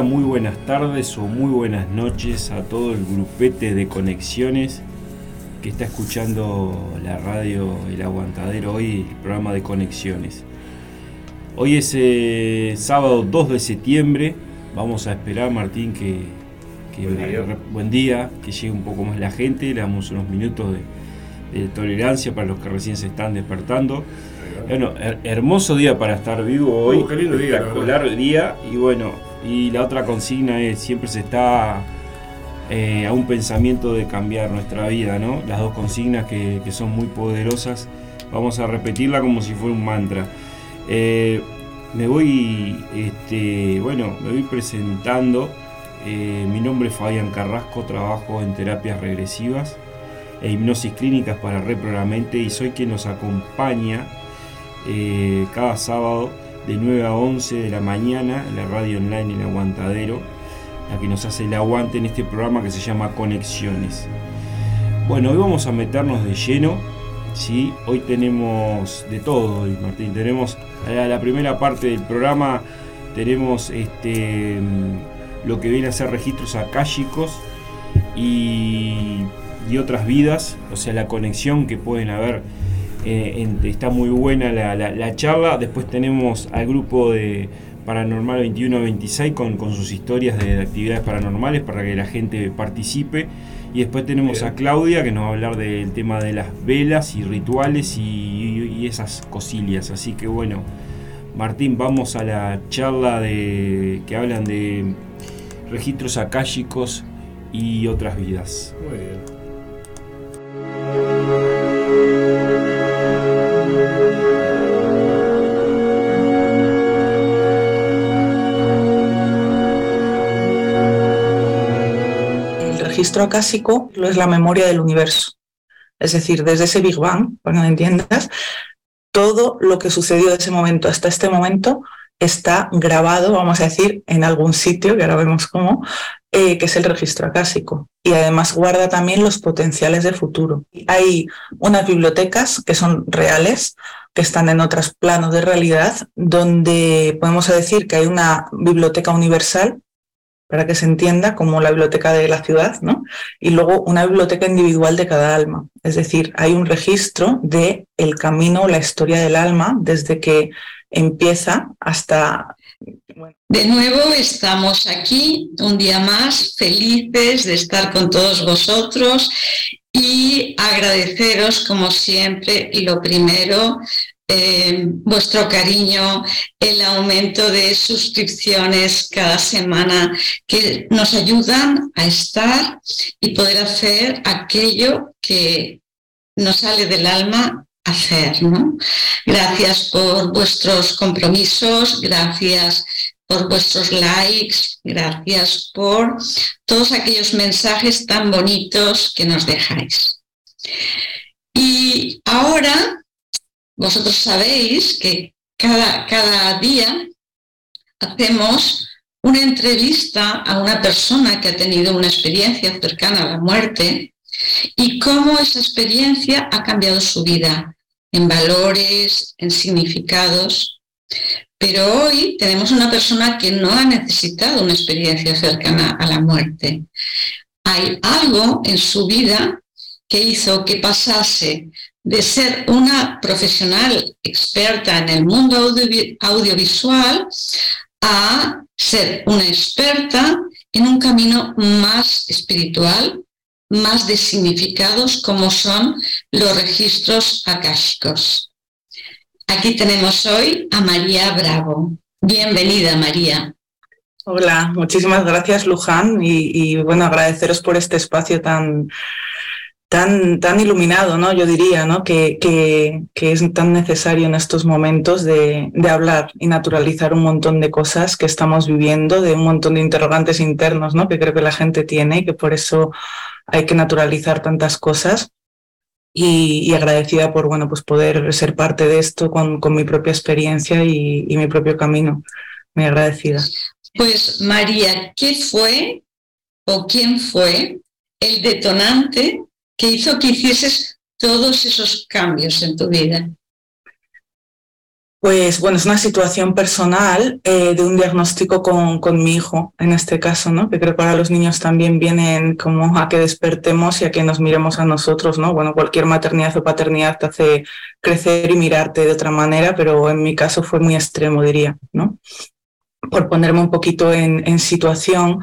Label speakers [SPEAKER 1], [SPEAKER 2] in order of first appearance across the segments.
[SPEAKER 1] muy buen día, muy buenas tardes o muy buenas noches a todo el grupete de conexiones que está escuchando la radio El Aguantadero hoy, el programa de conexiones. Hoy es eh, sábado 2 de septiembre, vamos a esperar Martín que, buen, día. que llegue un poco más la gente, le damos unos minutos de tolerancia para los que recién se están despertando. Bueno, hermoso día para estar vivo hoy. Uh, qué lindo día. Espectacular día. Y bueno, y la otra consigna es siempre se está eh, a un pensamiento de cambiar nuestra vida, ¿no? Las dos consignas que, son muy poderosas. Vamos a repetirla como si fuera un mantra. Eh, me voy, este, bueno, me voy presentando. Eh, mi nombre es Fabián Carrasco, trabajo en terapias regresivas e hipnosis clínicas para reprogramante y soy quien nos acompaña cada sábado de 9 a 11 de la mañana la radio online El Aguantadero, la que nos hace el aguante en este programa que se llama Conexiones. Bueno, hoy vamos a meternos de lleno, ¿sí? hoy tenemos de todo, hoy, Martín, tenemos la, la primera parte del programa, tenemos este, mm, lo que viene a ser registros akáshicos y, y otras vidas, o sea, la conexión que pueden haber eh, está muy buena la, charla. Después tenemos al grupo de Paranormal 2126 con, con sus historias de, actividades paranormales para que la gente participe. Y después tenemos a Claudia que nos va a hablar del tema de las velas y rituales y, esas cosillas. Así que bueno, Martín, vamos a la charla de que hablan de registros akáshicos y otras vidas. Muy bien.
[SPEAKER 2] Registro acásico es la memoria del universo. Es decir, desde ese Big Bang, para que entiendas, todo lo que sucedió de ese momento hasta este momento está grabado, vamos a decir, en algún sitio, que ahora vemos cómo, eh, que es el registro acásico. Y además guarda también los potenciales de futuro. Hay unas bibliotecas que son reales, que están en otros planos de realidad, donde podemos decir que hay una biblioteca universal para que se entienda como la biblioteca de la ciudad, ¿no? Y luego una biblioteca individual de cada alma. Es decir, hay un registro de el camino, la historia del alma, desde que empieza hasta...
[SPEAKER 3] De nuevo estamos aquí un día más, felices de estar con todos vosotros y agradeceros como siempre lo primero eh, vuestro cariño, el aumento de suscripciones cada semana que nos ayudan a estar y poder hacer aquello que nos sale del alma hacer. Gracias por vuestros compromisos, gracias por vuestros likes, gracias por todos aquellos mensajes tan bonitos que nos dejáis. Y ahora vosotros sabéis que cada, cada día hacemos una entrevista a una persona que ha tenido una experiencia cercana a la muerte y cómo esa experiencia ha cambiado su vida en valores, en significados. Pero hoy tenemos una persona que no ha necesitado una experiencia cercana a la muerte. Hay algo en su vida que hizo que pasase de ser una profesional experta en el mundo audiovisual a ser una experta en un camino más espiritual, más de significados como son los registros akáshicos. Aquí tenemos hoy a María Bravo. Bienvenida, María.
[SPEAKER 2] Hola, muchísimas gracias, Luján, y, y bueno, agradeceros por este espacio tan, tan, tan iluminado, ¿no? Yo diría, ¿no? Que, que, es tan necesario en estos momentos de, de, hablar y naturalizar un montón de cosas que estamos viviendo, de un montón de interrogantes internos, ¿no? Que creo que la gente tiene y que por eso hay que naturalizar tantas cosas. Y, agradecida por, bueno, pues poder ser parte de esto con, con mi propia experiencia y, y mi propio camino. Muy agradecida.
[SPEAKER 3] Pues María, ¿qué fue o quién fue el detonante que hizo que hicieses todos esos cambios en tu vida?
[SPEAKER 2] Pues bueno, es una situación personal eh, de un diagnóstico con, con, mi hijo, en este caso, ¿no? Que creo que para los niños también vienen como a que despertemos y a que nos miremos a nosotros, ¿no? Bueno, cualquier maternidad o paternidad te hace crecer y mirarte de otra manera, pero en mi caso fue muy extremo, diría, ¿no? Por ponerme un poquito en, en situación,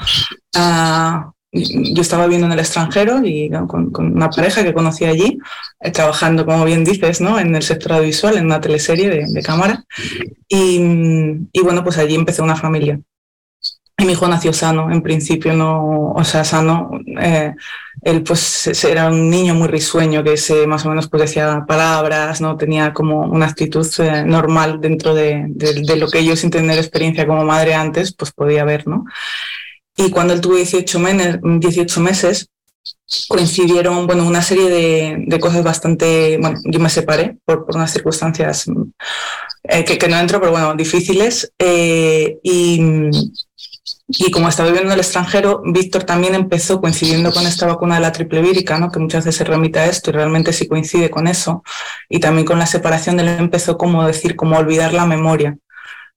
[SPEAKER 2] uh, yo estaba viviendo en el extranjero y con, una pareja que conocí allí, eh, trabajando, como bien dices, ¿no? en el sector audiovisual, en una teleserie de, cámara. Y, y, bueno, pues allí empecé una familia. Y mi hijo nació sano, en principio no, o sea, sano. Eh, él pues era un niño muy risueño que se más o menos pues decía palabras, no tenía como una actitud eh, normal dentro de, de, de, lo que yo sin tener experiencia como madre antes pues podía ver, ¿no? Y cuando él tuvo 18, 18 meses, coincidieron bueno, una serie de, cosas bastante, bueno, yo me separé por, unas circunstancias eh, que, no entro, pero bueno, difíciles. Eh, y, y, como estaba viviendo en el extranjero, Víctor también empezó coincidiendo con esta vacuna de la triple vírica, ¿no? que muchas veces se remite a esto y realmente sí coincide con eso. Y también con la separación, él empezó como decir, como olvidar la memoria.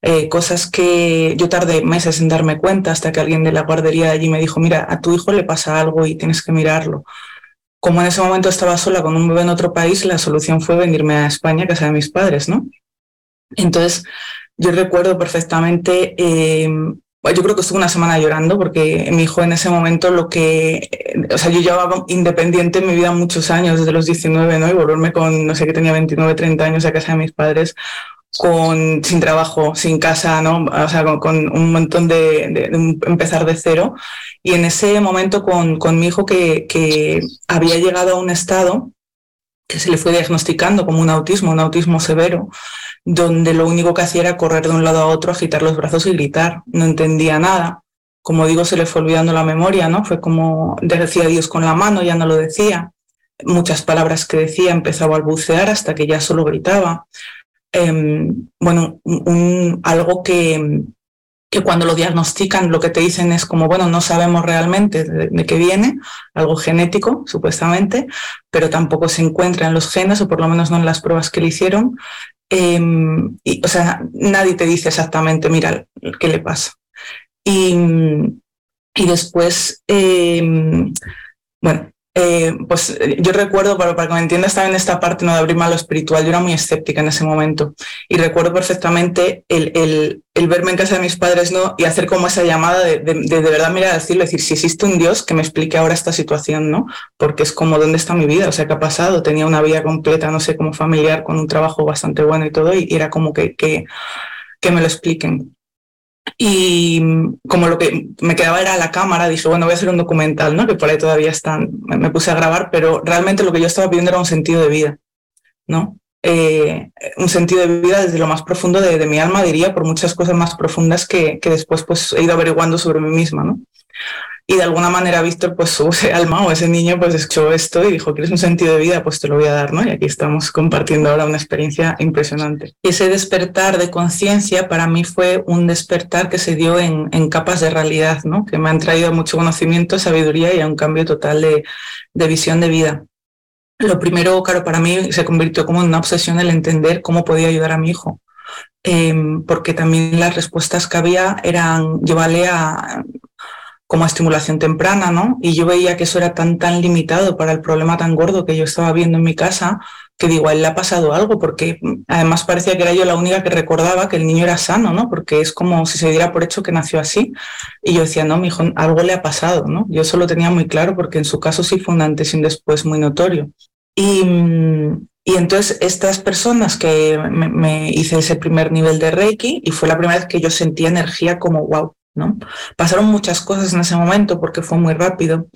[SPEAKER 2] Eh, cosas que yo tardé meses en darme cuenta hasta que alguien de la guardería de allí me dijo, mira, a tu hijo le pasa algo y tienes que mirarlo. Como en ese momento estaba sola con un bebé en otro país, la solución fue venirme a España, casa de mis padres, ¿no? Entonces, yo recuerdo perfectamente, eh, yo creo que estuve una semana llorando porque mi hijo en ese momento lo que, o sea, yo llevaba independiente en mi vida muchos años, desde los 19, ¿no? Y volverme con, no sé, que tenía 29, 30 años a casa de mis padres, con, sin trabajo, sin casa, ¿no? O sea, con, un montón de, de, empezar de cero. Y en ese momento con, con mi hijo que, que había llegado a un estado que se le fue diagnosticando como un autismo, un autismo severo, donde lo único que hacía era correr de un lado a otro, agitar los brazos y gritar. No entendía nada. Como digo, se le fue olvidando la memoria, ¿no? Fue como decía Dios con la mano, ya no lo decía. Muchas palabras que decía empezaba a balbucear hasta que ya solo gritaba eh, bueno, un, algo que, que cuando lo diagnostican lo que te dicen es como, bueno, no sabemos realmente de, qué viene, algo genético, supuestamente, pero tampoco se encuentra en los genes, o por lo menos no en las pruebas que le hicieron. Eh, y, o sea, nadie te dice exactamente, mira, qué le pasa. Y, y después, eh, bueno, eh, pues eh, yo recuerdo, para, que me entiendas también esta parte ¿no? de abrirme a lo espiritual, yo era muy escéptica en ese momento y recuerdo perfectamente el, verme en casa de mis padres y hacer como esa llamada de de, verdad mirar decirle, decir, si existe un Dios que me explique ahora esta situación, ¿no? Porque es como, ¿dónde está mi vida? O sea, ¿qué ha pasado? Tenía una vida completa, no sé, como familiar, con un trabajo bastante bueno y todo, y, era como que, que me lo expliquen. Y como lo que me quedaba era la cámara, dije, bueno, voy a hacer un documental, ¿no? Que por ahí todavía están, me puse a grabar, pero realmente lo que yo estaba pidiendo era un sentido de vida, ¿no? Eh, un sentido de vida desde lo más profundo de, de, mi alma, diría, por muchas cosas más profundas que, que después pues, he ido averiguando sobre mí misma, ¿no? Y de alguna manera Víctor, pues su alma o ese niño, pues escuchó esto y dijo, ¿quieres un sentido de vida? Pues te lo voy a dar, ¿no? Y aquí estamos compartiendo ahora una experiencia impresionante. Y ese despertar de conciencia para mí fue un despertar que se dio en, en, capas de realidad, ¿no? Que me han traído mucho conocimiento, sabiduría y a un cambio total de, de visión de vida. Lo primero, claro, para mí se convirtió como en una obsesión el entender cómo podía ayudar a mi hijo. Eh, porque también las respuestas que había eran llevarle a como estimulación temprana, ¿no? Y yo veía que eso era tan, tan limitado para el problema tan gordo que yo estaba viendo en mi casa, que digo, a le ha pasado algo, porque además parecía que era yo la única que recordaba que el niño era sano, ¿no? Porque es como si se diera por hecho que nació así. Y yo decía, no, mi hijo, algo le ha pasado, ¿no? Yo eso lo tenía muy claro porque en su caso sí fue un antes y un después muy notorio. Y, y entonces estas personas que me, me hice ese primer nivel de Reiki y fue la primera vez que yo sentía energía como, wow, Pasaron muchas cosas en ese momento porque fue muy rápido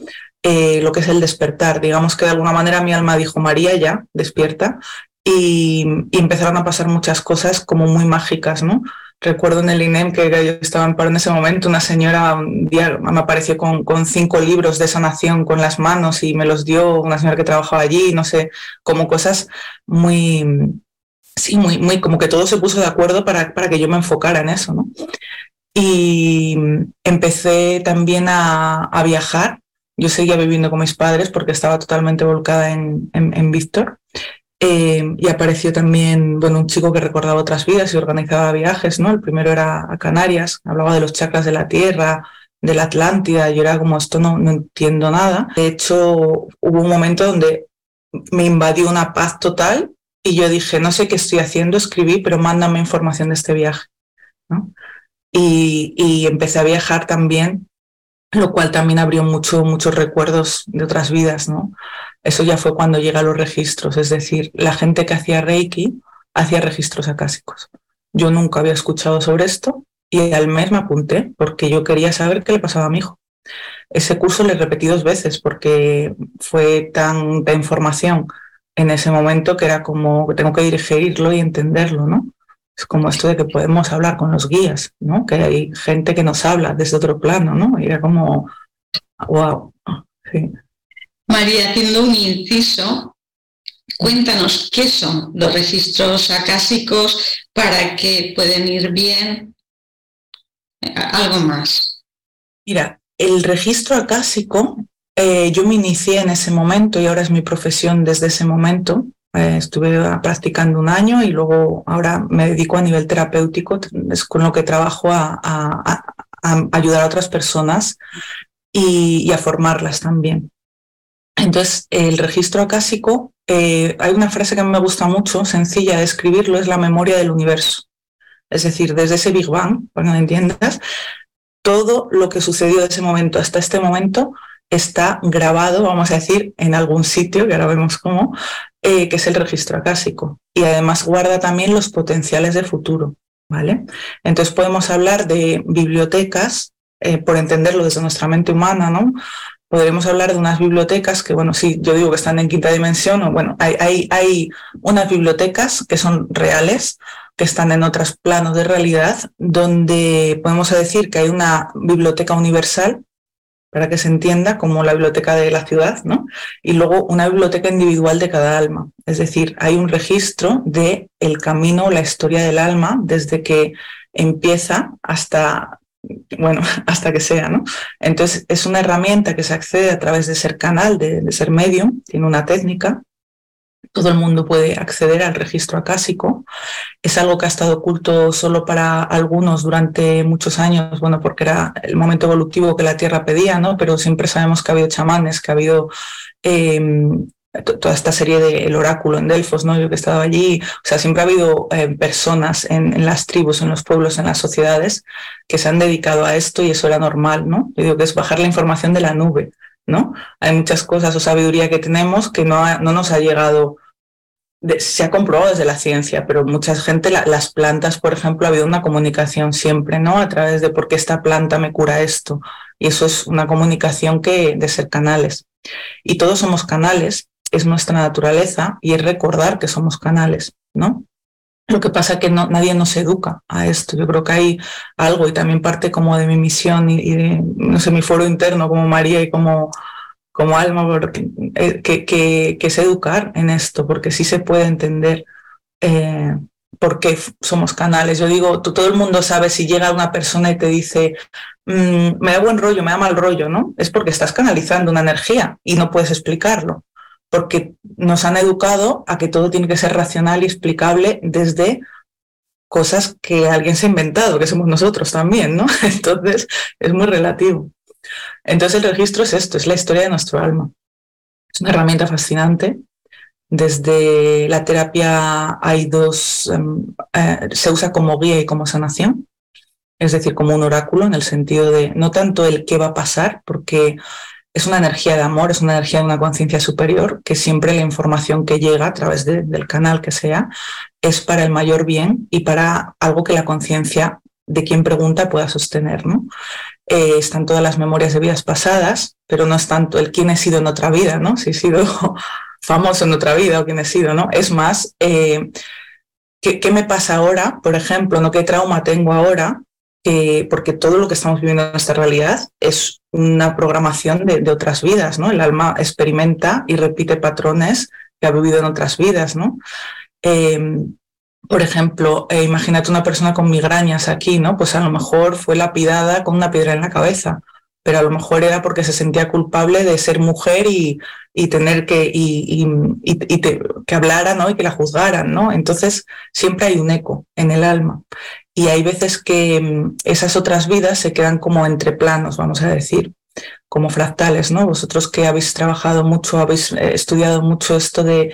[SPEAKER 2] eh, lo que es el despertar. Digamos que de alguna manera mi alma dijo, María ya, despierta, y, empezaron a pasar muchas cosas como muy mágicas, ¿no? Recuerdo en el INEM que yo estaba en paro en ese momento, una señora me apareció con, cinco libros de sanación con las manos y me los dio una señora que trabajaba allí, no sé, como cosas muy, sí, muy, muy, como que todo se puso de acuerdo para, para que yo me enfocara en eso. Y empecé también a, viajar. Yo seguía viviendo con mis padres porque estaba totalmente volcada en, en, en Víctor. Eh, y apareció también, bueno, un chico que recordaba otras vidas y organizaba viajes, ¿no? El primero era a Canarias, hablaba de los chakras de la Tierra, de la Atlántida, yo era como, esto no, no entiendo nada. De hecho, hubo un momento donde me invadió una paz total y yo dije, no sé qué estoy haciendo, escribí, pero mándame información de este viaje. Y, empecé a viajar también, lo cual también abrió mucho, muchos recuerdos de otras vidas. ¿no? Eso ya fue cuando llega a los registros, es decir, la gente que hacía Reiki hacía registros acásicos. Yo nunca había escuchado sobre esto y al mes me apunté porque yo quería saber qué le pasaba a mi hijo. Ese curso le repetí dos veces porque fue tanta información en ese momento que era como tengo que dirigirlo y entenderlo, ¿no? Es como esto de que podemos hablar con los guías, ¿no? Que hay gente que nos habla desde otro plano, ¿no? Y era como, wow, sí.
[SPEAKER 3] María, haciendo un inciso, cuéntanos qué son los registros acásicos para que pueden ir bien. Algo más.
[SPEAKER 2] Mira, el registro acásico, eh, yo me inicié en ese momento y ahora es mi profesión desde ese momento. Eh, estuve practicando un año y luego ahora me dedico a nivel terapéutico, es con lo que trabajo a, ayudar a otras personas y, a formarlas también. Entonces, el registro acásico, eh, hay una frase que me gusta mucho, sencilla de escribirlo, es la memoria del universo. Es decir, desde ese Big Bang, para que entiendas, todo lo que sucedió de ese momento hasta este momento está grabado, vamos a decir, en algún sitio, que ahora vemos cómo, eh, que es el registro acásico. Y además guarda también los potenciales de futuro. ¿vale? Entonces podemos hablar de bibliotecas, eh, por entenderlo desde nuestra mente humana, ¿no? podremos hablar de unas bibliotecas que, bueno, sí, yo digo que están en quinta dimensión, o bueno, hay, hay, hay unas bibliotecas que son reales, que están en otros planos de realidad, donde podemos decir que hay una biblioteca universal, para que se entienda, como la biblioteca de la ciudad, ¿no? Y luego una biblioteca individual de cada alma. Es decir, hay un registro de el camino, la historia del alma, desde que empieza hasta bueno, hasta que sea, ¿no? Entonces, es una herramienta que se accede a través de ser canal, de, ser medium, tiene una técnica. Todo el mundo puede acceder al registro acásico. Es algo que ha estado oculto solo para algunos durante muchos años, bueno, porque era el momento evolutivo que la Tierra pedía, ¿no? Pero siempre sabemos que ha habido chamanes, que ha habido eh, toda esta serie de El Oráculo en Delfos, ¿no? Yo que he estado allí, o sea, siempre ha habido eh, personas en, las tribus, en los pueblos, en las sociedades que se han dedicado a esto y eso era normal, ¿no? Yo digo que es bajar la información de la nube, ¿no? Hay muchas cosas o sabiduría que tenemos que no, no nos ha llegado, de, se ha comprobado desde la ciencia, pero mucha gente, la, las plantas, por ejemplo, ha habido una comunicación siempre, ¿no? A través de por qué esta planta me cura esto. Y eso es una comunicación que de ser canales. Y todos somos canales, es nuestra naturaleza y es recordar que somos canales, ¿no? Lo que pasa es que no, nadie nos educa a esto. Yo creo que hay algo y también parte como de mi misión y, y de, no sé, mi foro interno como María y como, como alma, porque, eh, que, que, es educar en esto, porque sí se puede entender eh, por qué somos canales. Yo digo, tú, todo el mundo sabe si llega una persona y te dice, mmm, me da buen rollo, me da mal rollo, ¿no? Es porque estás canalizando una energía y no puedes explicarlo porque nos han educado a que todo tiene que ser racional y explicable desde cosas que alguien se ha inventado, que somos nosotros también, ¿no? Entonces, es muy relativo. Entonces, el registro es esto, es la historia de nuestro alma. Es una herramienta fascinante. Desde la terapia hay dos, um, eh, se usa como guía y como sanación, es decir, como un oráculo en el sentido de no tanto el qué va a pasar, porque es una energía de amor, es una energía de una conciencia superior, que siempre la información que llega a través de, del canal que sea es para el mayor bien y para algo que la conciencia de quien pregunta pueda sostener. ¿no? Eh, están todas las memorias de vidas pasadas, pero no es tanto el quién he sido en otra vida, ¿no? si he sido famoso en otra vida o quién he sido. ¿no? Es más, eh, ¿qué, ¿qué, me pasa ahora? Por ejemplo, ¿no? ¿qué trauma tengo ahora? Porque todo lo que estamos viviendo en esta realidad es una programación de, de, otras vidas, ¿no? El alma experimenta y repite patrones que ha vivido en otras vidas, ¿no? Eh, por ejemplo, eh, imagínate una persona con migrañas aquí, ¿no? Pues a lo mejor fue lapidada con una piedra en la cabeza pero a lo mejor era porque se sentía culpable de ser mujer y, y tener que, y, y, que ¿no? y que la juzgaran. ¿no? Entonces siempre hay un eco en el alma. Y hay veces que mm, esas otras vidas se quedan como entre planos, vamos a decir, como fractales. ¿no? Vosotros que habéis trabajado mucho, habéis eh, estudiado mucho esto de,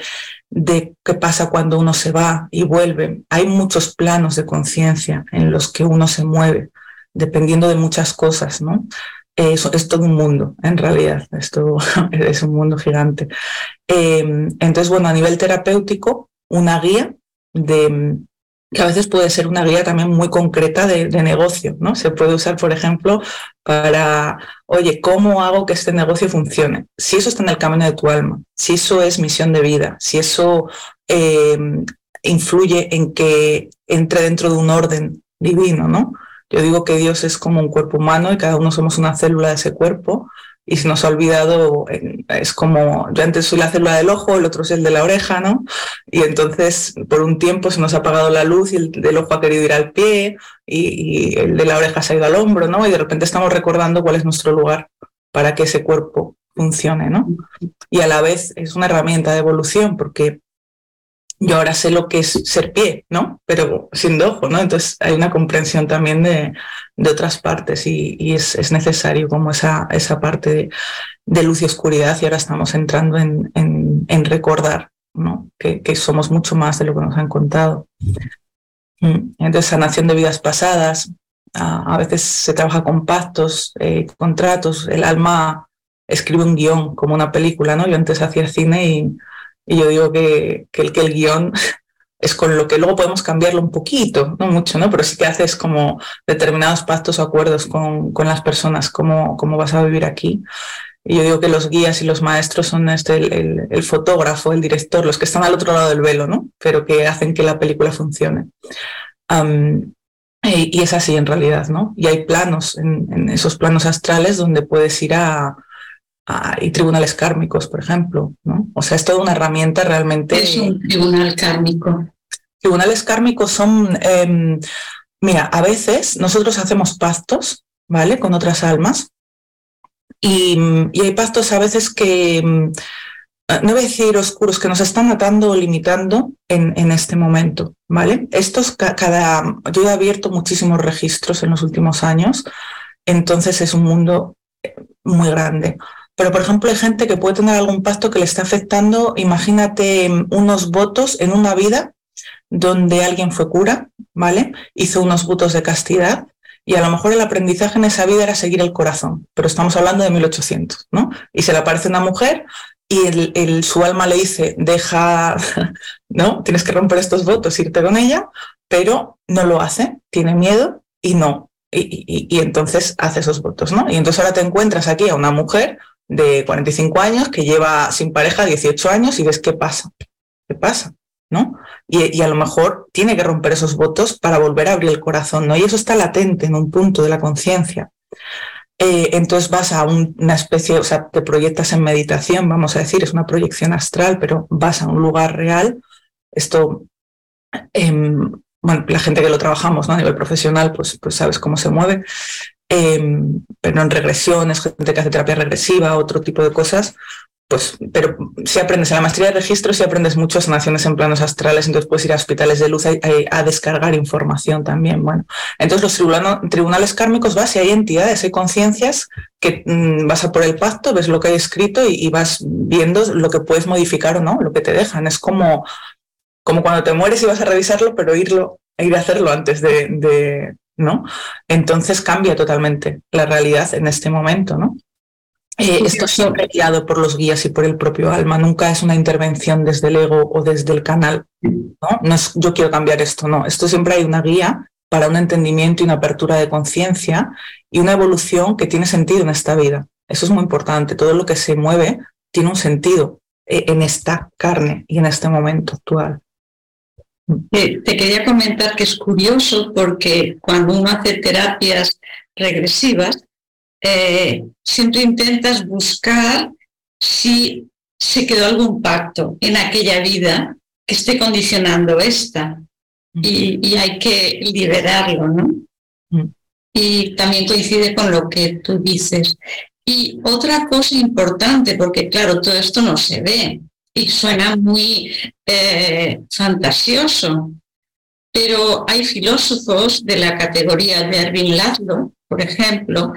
[SPEAKER 2] de qué pasa cuando uno se va y vuelve. Hay muchos planos de conciencia en los que uno se mueve, dependiendo de muchas cosas, ¿no? es todo un mundo, en realidad, esto es un mundo gigante. Em, entonces, bueno, a nivel terapéutico, una guía de que a veces puede ser una guía también muy concreta de, negocio, ¿no? Se puede usar, por ejemplo, para, oye, ¿cómo hago que este negocio funcione? Si eso está en el camino de tu alma, si eso es misión de vida, si eso em, influye en que entre dentro de un orden divino, ¿no? Yo digo que Dios es como un cuerpo humano y cada uno somos una célula de ese cuerpo y se nos ha olvidado, es como, yo antes soy la célula del ojo, el otro es el de la oreja, ¿no? Y entonces por un tiempo se nos ha apagado la luz y el del ojo ha querido ir al pie y, el de la oreja se ha ido al hombro, ¿no? Y de repente estamos recordando cuál es nuestro lugar para que ese cuerpo funcione, ¿no? Y a la vez es una herramienta de evolución porque yo ahora sé lo que es ser pie, ¿no? Pero sin ojo, ¿no? Entonces hay una comprensión también de, de otras partes y, es, es, necesario como esa, esa parte de, luz y oscuridad y ahora estamos entrando en, en, recordar, ¿no? Que, que, somos mucho más de lo que nos han contado. Mm. Entonces, sanación de vidas pasadas, a, veces se trabaja con pactos, eh, contratos, el alma escribe un guion como una película, ¿no? Yo antes hacía cine y y yo digo que, que, el, que guion es con lo que luego podemos cambiarlo un poquito, no mucho, ¿no? Pero sí que haces como determinados pactos o acuerdos con, con las personas, cómo, cómo vas a vivir aquí. Y yo digo que los guías y los maestros son este, el, el, fotógrafo, el director, los que están al otro lado del velo, ¿no? Pero que hacen que la película funcione. y, y, es así en realidad, ¿no? Y hay planos, en esos planos astrales donde puedes ir a, y tribunales kármicos, por ejemplo. ¿no? O sea, es toda una herramienta realmente.
[SPEAKER 3] Es un tribunal kármico.
[SPEAKER 2] Tribunales kármicos son, em, mira, a veces nosotros hacemos pactos, ¿vale? Con otras almas. Y, hay pactos a veces que, em, no voy a decir oscuros, que nos están atando o limitando en, en este momento, ¿vale? Estos, cada, yo he abierto muchísimos registros en los últimos años, entonces es un mundo eh, muy grande. Pero, por ejemplo, hay gente que puede tener algún pacto que le está afectando, imagínate unos votos en una vida donde alguien fue cura, ¿vale? Hizo unos votos de castidad y a lo mejor el aprendizaje en esa vida era seguir el corazón, pero estamos hablando de 1800, ¿no? Y se le aparece una mujer y el, su alma le dice, deja, ¿no? Tienes que romper estos votos, irte con ella, pero no lo hace, tiene miedo y no. Y entonces hace esos votos, ¿no? Y entonces ahora te encuentras aquí a una mujer de 45 años que lleva sin pareja 18 años y ves qué pasa, qué pasa, ¿no? Y, a lo mejor tiene que romper esos votos para volver a abrir el corazón, ¿no? Y eso está latente en un punto de la conciencia. Eh, entonces vas a una especie, o sea, te proyectas en meditación, vamos a decir, es una proyección astral, pero vas a un lugar real. Esto, em, bueno, la gente que lo trabajamos ¿no? a nivel profesional, pues, pues sabes cómo se mueve. Em, pero en regresiones, gente que hace terapia regresiva, otro tipo de cosas, pues, pero si aprendes en la maestría de registro, si aprendes muchas sanaciones en planos astrales, entonces puedes ir a hospitales de luz a, descargar información también. Bueno, entonces los tribunales kármicos vas y hay entidades, hay conciencias que mm, vas a por el pacto, ves lo que hay escrito y, vas viendo lo que puedes modificar o no, lo que te dejan. Es como, como cuando te mueres y vas a revisarlo, pero irlo, ir a hacerlo antes de, ¿no? Entonces cambia totalmente la realidad en este momento, ¿no? Eh, esto siempre guiado por los guías y por el propio alma, nunca es una intervención desde el ego o desde el canal, ¿no? No es yo quiero cambiar esto, no, esto siempre hay una guía para un entendimiento y una apertura de conciencia y una evolución que tiene sentido en esta vida. Eso es muy importante, todo lo que se mueve tiene un sentido eh, en esta carne y en este momento actual.
[SPEAKER 3] Te, quería comentar que es curioso porque cuando uno hace terapias regresivas, eh, siempre intentas buscar si se quedó algún pacto en aquella vida que esté condicionando esta y, hay que liberarlo, ¿no? y también coincide con lo que tú dices. Y otra cosa importante, porque claro, todo esto no se ve y suena muy eh, fantasioso, pero hay filósofos de la categoría de Erwin Laszlo, por ejemplo,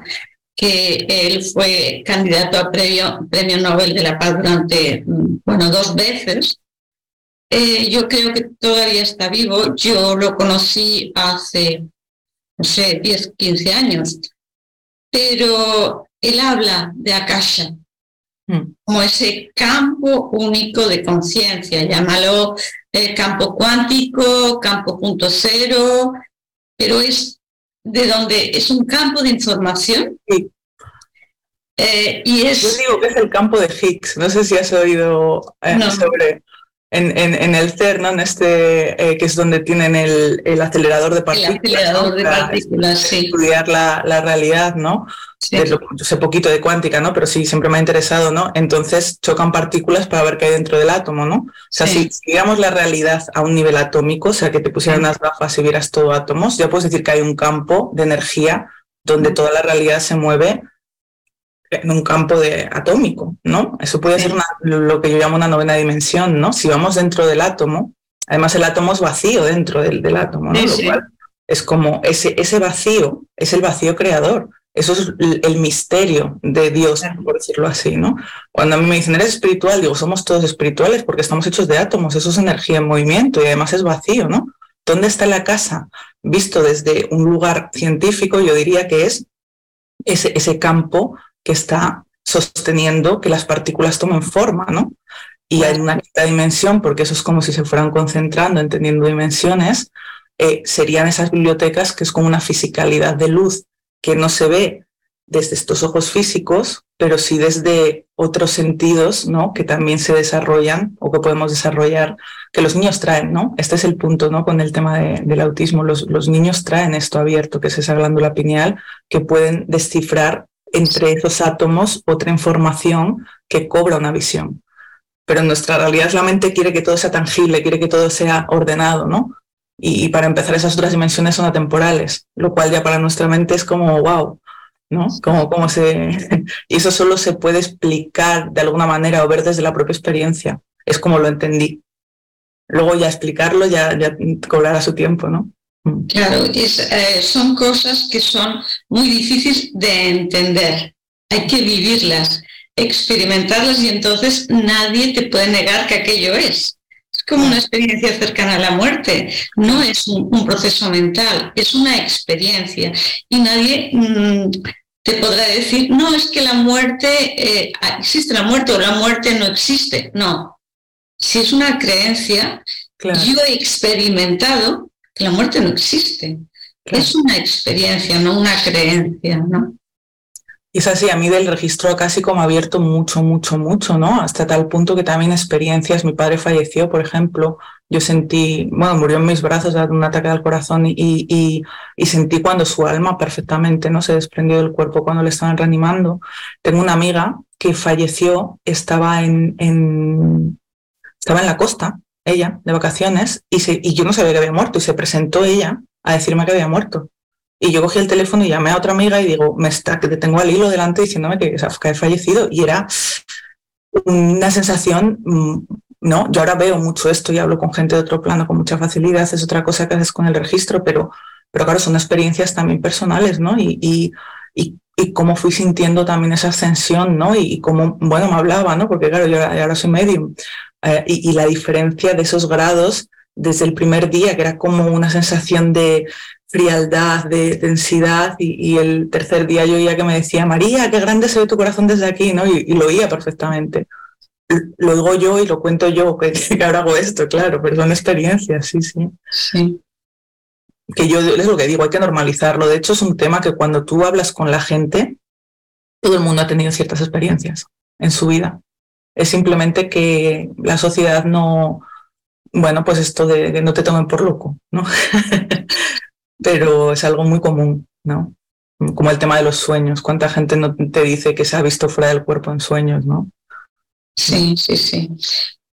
[SPEAKER 3] que él fue candidato a premio, premio Nobel de la Paz durante, mm, bueno, dos veces. Eh, yo creo que todavía está vivo. Yo lo conocí hace, no sé, 10, 15 años. Pero él habla de Akasha. Como ese campo único de conciencia, llámalo eh, campo cuántico, campo punto cero, pero es de donde es un campo de información.
[SPEAKER 2] Eh, y es... Yo digo que es el campo de Higgs, no sé si has oído eh, sobre en, el CERN, en este, eh, que es donde tienen el, acelerador de partículas.
[SPEAKER 3] El acelerador de partículas, sí.
[SPEAKER 2] Estudiar la, realidad, ¿no? yo sé poquito de cuántica, ¿no? Pero sí, siempre me ha interesado, ¿no? Entonces chocan partículas para ver qué hay dentro del átomo, ¿no? O sea, si, si la realidad a un nivel atómico, o sea, que te pusieran unas gafas y vieras todo átomos, ya puedes decir que hay un campo de energía donde toda la realidad se mueve en un campo de atómico, ¿no? Eso puede ser lo que yo llamo una novena dimensión, ¿no? Si vamos dentro del átomo, además el átomo es vacío dentro del, átomo, ¿no? lo cual es como ese, ese vacío, es el vacío creador. Eso es el misterio de Dios, por decirlo así, ¿no? Cuando a mí me dicen, eres espiritual, digo, somos todos espirituales porque estamos hechos de átomos, eso es energía en movimiento y además es vacío, ¿no? ¿Dónde está la casa? Visto desde un lugar científico, yo diría que es ese, ese campo que está sosteniendo que las partículas tomen forma, ¿no? Y hay una dimensión, porque eso es como si se fueran concentrando, entendiendo dimensiones, eh, serían esas bibliotecas que es como una fisicalidad de luz que no se ve desde estos ojos físicos, pero sí desde otros sentidos, ¿no? Que también se desarrollan o que podemos desarrollar, que los niños traen, ¿no? Este es el punto, ¿no? Con el tema del autismo, los, los niños traen esto abierto, que es esa glándula pineal, que pueden descifrar entre esos átomos otra información que cobra una visión. Pero en nuestra realidad la mente quiere que todo sea tangible, quiere que todo sea ordenado, ¿no? Y, para empezar esas otras dimensiones son atemporales, lo cual ya para nuestra mente es como, wow, ¿no? Como, como se... y eso solo se puede explicar de alguna manera o ver desde la propia experiencia. Es como lo entendí. Luego ya explicarlo ya, ya cobrará su tiempo, ¿no?
[SPEAKER 3] Claro, eh, son cosas que son muy difíciles de entender. Hay que vivirlas, experimentarlas y entonces nadie te puede negar que aquello es. Es como una experiencia cercana a la muerte. No es un, proceso mental, es una experiencia. Y nadie mm, te podrá decir, no, es que la muerte, eh, existe la muerte o la muerte no existe. No. Si es una creencia, yo he experimentado que la muerte no existe. Es una experiencia, no una creencia, ¿no?
[SPEAKER 2] Y es así, a mí del registro casi como abierto mucho, mucho, mucho, ¿no? Hasta tal punto que también experiencias, mi padre falleció, por ejemplo, yo sentí, bueno, murió en mis brazos de un ataque al corazón y, y, y, sentí cuando su alma perfectamente, ¿no? Se desprendió del cuerpo cuando le estaban reanimando. Tengo una amiga que falleció, estaba en, en, estaba en la costa ella, de vacaciones, y, yo no sabía que había muerto, y se presentó ella a decirme que había muerto. Y yo cogí el teléfono y llamé a otra amiga y digo, me está, que tengo al hilo delante diciéndome que, que he fallecido. Y era una sensación, mm, no, yo ahora veo mucho esto y hablo con gente de otro plano con mucha facilidad, es otra cosa que haces con el registro, pero, pero claro, son experiencias también personales, ¿no? Y, y, y, cómo fui sintiendo también esa ascensión, ¿no? Y, cómo, bueno, me hablaba, ¿no? Porque claro, yo ahora soy medium, eh, y, la diferencia de esos grados desde el primer día, que era como una sensación de frialdad, de densidad, y, el tercer día yo oía que me decía, María, qué grande se ve tu corazón desde aquí, ¿no? Y, lo oía perfectamente. Lo digo yo y lo cuento yo, que, ahora hago esto, claro, pero son experiencias, sí, sí.
[SPEAKER 3] Sí.
[SPEAKER 2] Que yo es lo que digo, hay que normalizarlo. De hecho, es un tema que cuando tú hablas con la gente, todo el mundo ha tenido ciertas experiencias en su vida. Es simplemente que la sociedad no, bueno, pues esto de que no te tomen por loco, ¿no? Pero es algo muy común, ¿no? Como el tema de los sueños. ¿Cuánta gente no te dice que se ha visto fuera del cuerpo en sueños, no?
[SPEAKER 3] Sí, sí, sí.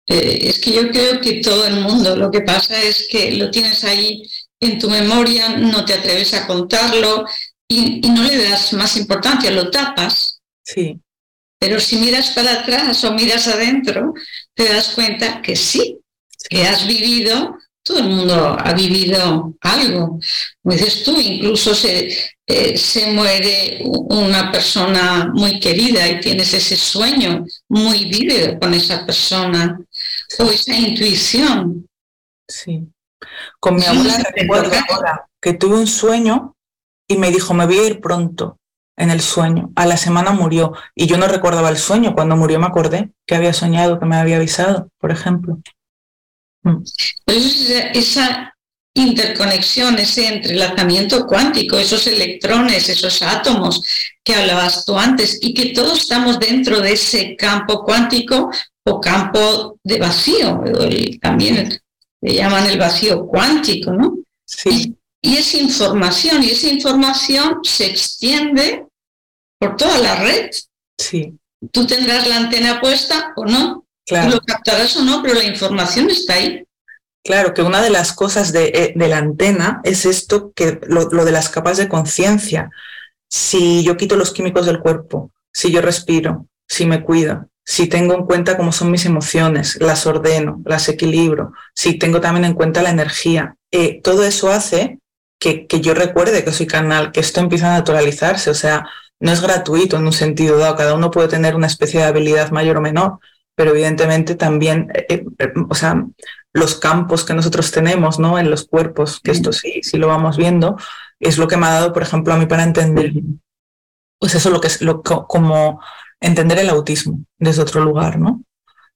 [SPEAKER 3] Eh, es que yo creo que todo el mundo, lo que pasa es que lo tienes ahí en tu memoria, no te atreves a contarlo, y, no le das más importancia, lo tapas.
[SPEAKER 2] Sí.
[SPEAKER 3] Pero si miras para atrás o miras adentro, te das cuenta que sí, que has vivido, todo el mundo ha vivido algo. Como dices tú, incluso se, eh, se muere una persona muy querida y tienes ese sueño muy vívido con esa persona o esa intuición.
[SPEAKER 2] Sí. Con mi abuela recuerdo ahora que tuve un sueño y me dijo, me voy a ir pronto en el sueño. A la semana murió y yo no recordaba el sueño. Cuando murió me acordé que había soñado, que me había avisado, por ejemplo.
[SPEAKER 3] Mm. esa interconexión, ese entrelazamiento cuántico, esos electrones, esos átomos que hablabas tú antes, y que todos estamos dentro de ese campo cuántico o campo de vacío, también le llaman el vacío cuántico, ¿no?
[SPEAKER 2] Sí.
[SPEAKER 3] Y, es información, y esa información se extiende por toda la red.
[SPEAKER 2] Sí.
[SPEAKER 3] Tú tendrás la antena puesta o no,
[SPEAKER 2] claro.
[SPEAKER 3] lo captarás o no, pero la información está ahí.
[SPEAKER 2] Claro, que una de las cosas de, eh, de la antena es esto, que lo, lo de las capas de conciencia. Si yo quito los químicos del cuerpo, si yo respiro, si me cuido, si tengo en cuenta cómo son mis emociones, las ordeno, las equilibro, si tengo también en cuenta la energía, eh, todo eso hace que, que, yo recuerde que soy canal, que esto empieza a naturalizarse, o sea, no es gratuito en un sentido dado, cada uno puede tener una especie de habilidad mayor o menor, pero evidentemente también, eh, eh, o sea, los campos que nosotros tenemos ¿no? en los cuerpos, que esto sí, sí lo vamos viendo, es lo que me ha dado, por ejemplo, a mí para entender, pues eso lo que es lo, como entender el autismo desde otro lugar, ¿no?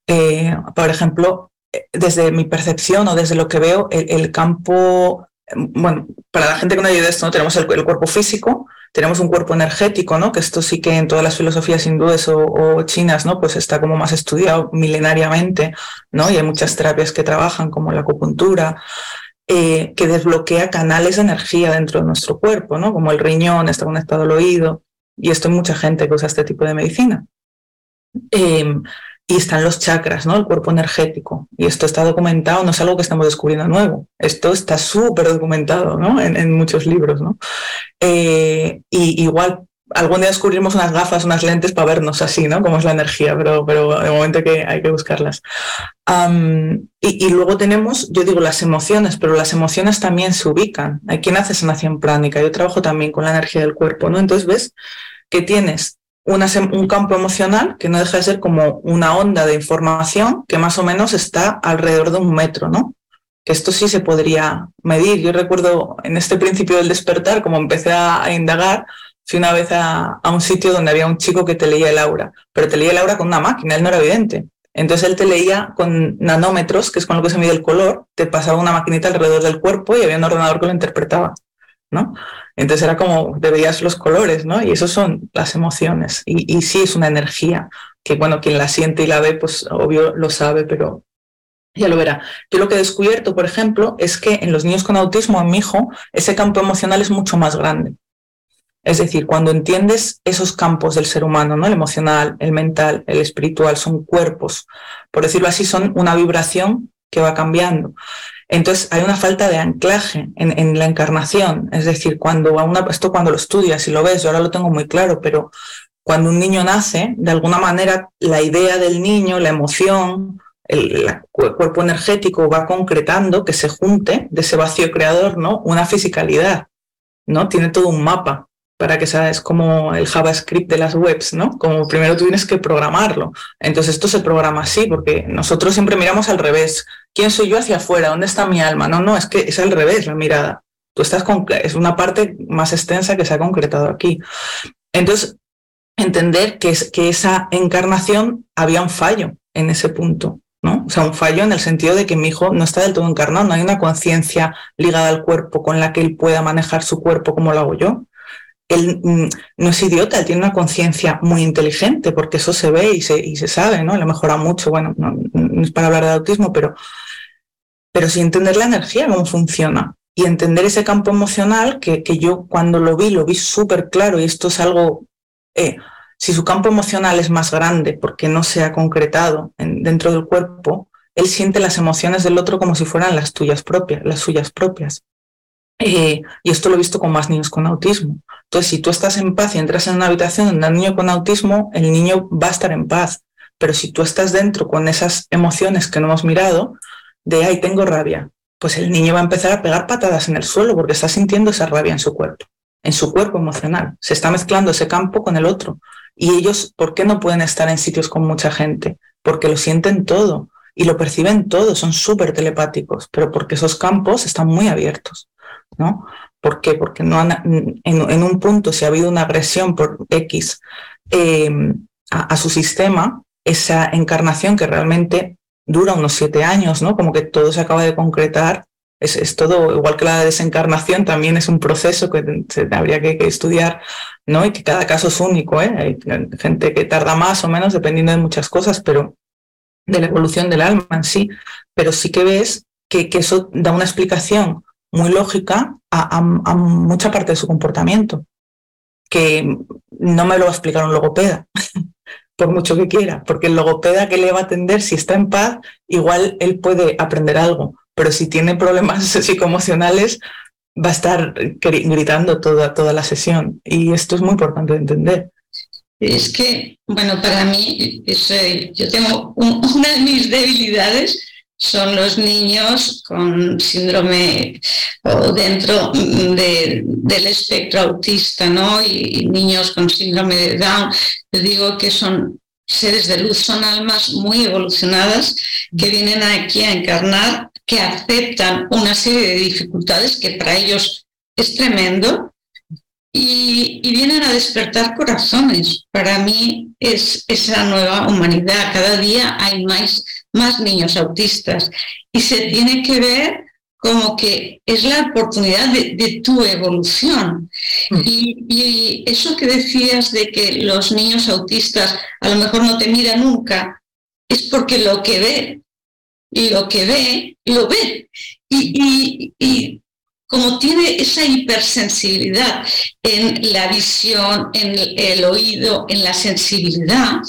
[SPEAKER 2] Eh, por ejemplo, desde mi percepción o desde lo que veo, el, campo, bueno, para la gente que no ayuda esto, ¿no? tenemos el, cuerpo físico, tenemos un cuerpo energético, ¿no? Que esto sí que en todas las filosofías hindúes o, chinas, ¿no? Pues está como más estudiado milenariamente, ¿no? Y hay muchas terapias que trabajan, como la acupuntura, eh, que desbloquea canales de energía dentro de nuestro cuerpo, ¿no? Como el riñón está conectado al oído, y esto hay mucha gente que usa este tipo de medicina. Em, y están los chakras, ¿no? El cuerpo energético. Y esto está documentado, no es algo que estamos descubriendo nuevo. Esto está súper documentado, ¿no? En, muchos libros, ¿no? Eh, y igual algún día descubriremos unas gafas, unas lentes para vernos así, ¿no? Como es la energía, pero, pero de momento que, hay que buscarlas. y, luego tenemos, yo digo las emociones, pero las emociones también se ubican. Hay quien hace sanación pránica. Yo trabajo también con la energía del cuerpo, ¿no? Entonces ves que tienes un campo emocional que no deja de ser como una onda de información que más o menos está alrededor de un metro, ¿no? Que esto sí se podría medir. Yo recuerdo en este principio del despertar, como empecé a, indagar, fui una vez a, un sitio donde había un chico que te leía el aura, pero te leía el aura con una máquina, él no era evidente. Entonces él te leía con nanómetros, que es con lo que se mide el color, te pasaba una maquinita alrededor del cuerpo y había un ordenador que lo interpretaba, Entonces era como, te veías los colores, ¿no? Y eso son las emociones. Y, sí es una energía que, bueno, quien la siente y la ve, pues obvio lo sabe, pero ya lo verá. Yo lo que he descubierto, por ejemplo, es que en los niños con autismo, en mi hijo, ese campo emocional es mucho más grande. Es decir, cuando entiendes esos campos del ser humano, ¿no? El emocional, el mental, el espiritual, son cuerpos. Por decirlo así, son una vibración que va cambiando. Entonces hay una falta de anclaje en, la encarnación. Es decir, cuando a una, esto cuando lo estudias y lo ves, yo ahora lo tengo muy claro, pero cuando un niño nace, de alguna manera la idea del niño, la emoción, el, cuerpo energético va concretando que se junte de ese vacío creador, ¿no? Una fisicalidad, ¿no? Tiene todo un mapa para que sea, es como el JavaScript de las webs, ¿no? Como primero tú tienes que programarlo. Entonces esto se programa así, porque nosotros siempre miramos al revés. ¿Quién soy yo hacia afuera? ¿Dónde está mi alma? No, no, es que es al revés la mirada. Tú estás con, es una parte más extensa que se ha concretado aquí. Entonces, entender que, es, que esa encarnación había un fallo en ese punto. ¿no? O sea, un fallo en el sentido de que mi hijo no está del todo encarnado, no hay una conciencia ligada al cuerpo con la que él pueda manejar su cuerpo como lo hago yo él mm, no es idiota, él tiene una conciencia muy inteligente, porque eso se ve y se, y se sabe, ¿no? Le mejora mucho, bueno, no, es para hablar de autismo, pero, pero sí entender la energía, cómo funciona, y entender ese campo emocional que, que yo cuando lo vi, lo vi súper claro, y esto es algo, eh, si su campo emocional es más grande porque no se ha concretado dentro del cuerpo, él siente las emociones del otro como si fueran las tuyas propias, las suyas propias. Eh, y esto lo he visto con más niños con autismo. Entonces, si tú estás en paz y entras en una habitación donde un niño con autismo, el niño va a estar en paz. Pero si tú estás dentro con esas emociones que no hemos mirado, de, ay, tengo rabia, pues el niño va a empezar a pegar patadas en el suelo porque está sintiendo esa rabia en su cuerpo, en su cuerpo emocional. Se está mezclando ese campo con el otro. Y ellos, ¿por qué no pueden estar en sitios con mucha gente? Porque lo sienten todo y lo perciben todo, son súper telepáticos, pero porque esos campos están muy abiertos, ¿no? ¿Por qué? Porque no en, un punto, si ha habido una agresión por X eh, a, su sistema, esa encarnación que realmente dura unos siete años, ¿no? Como que todo se acaba de concretar. Es, todo, igual que la desencarnación, también es un proceso que se, habría que, estudiar, ¿no? Y que cada caso es único, ¿eh? Hay gente que tarda más o menos dependiendo de muchas cosas, pero de la evolución del alma en sí. Pero sí que ves que, que eso da una explicación muy lógica a, mucha parte de su comportamiento, que no me lo va a explicar un logopeda, por mucho que quiera, porque el logopeda que le va a atender, si está en paz, igual él puede aprender algo, pero si tiene problemas psicoemocionales, va a estar gritando toda, toda la sesión. Y esto es muy importante de entender.
[SPEAKER 3] Es que, bueno, para mí, yo tengo una de mis debilidades son los niños con síndrome o dentro del espectro autista, ¿no? Y, niños con síndrome de Down. Yo digo que son seres de luz, son almas muy evolucionadas que vienen aquí a encarnar, que aceptan una serie de dificultades que para ellos es tremendo y, y, vienen a despertar corazones. Para mí es esa nueva humanidad. Cada día hay más más niños autistas y se tiene que ver como que es la oportunidad de, tu evolución. Mm. Y, eso que decías de que los niños autistas a lo mejor no te miran nunca, es porque lo que ve, y lo que ve, lo ve. Y, y como tiene esa hipersensibilidad en la visión, en el oído, en la sensibilidad,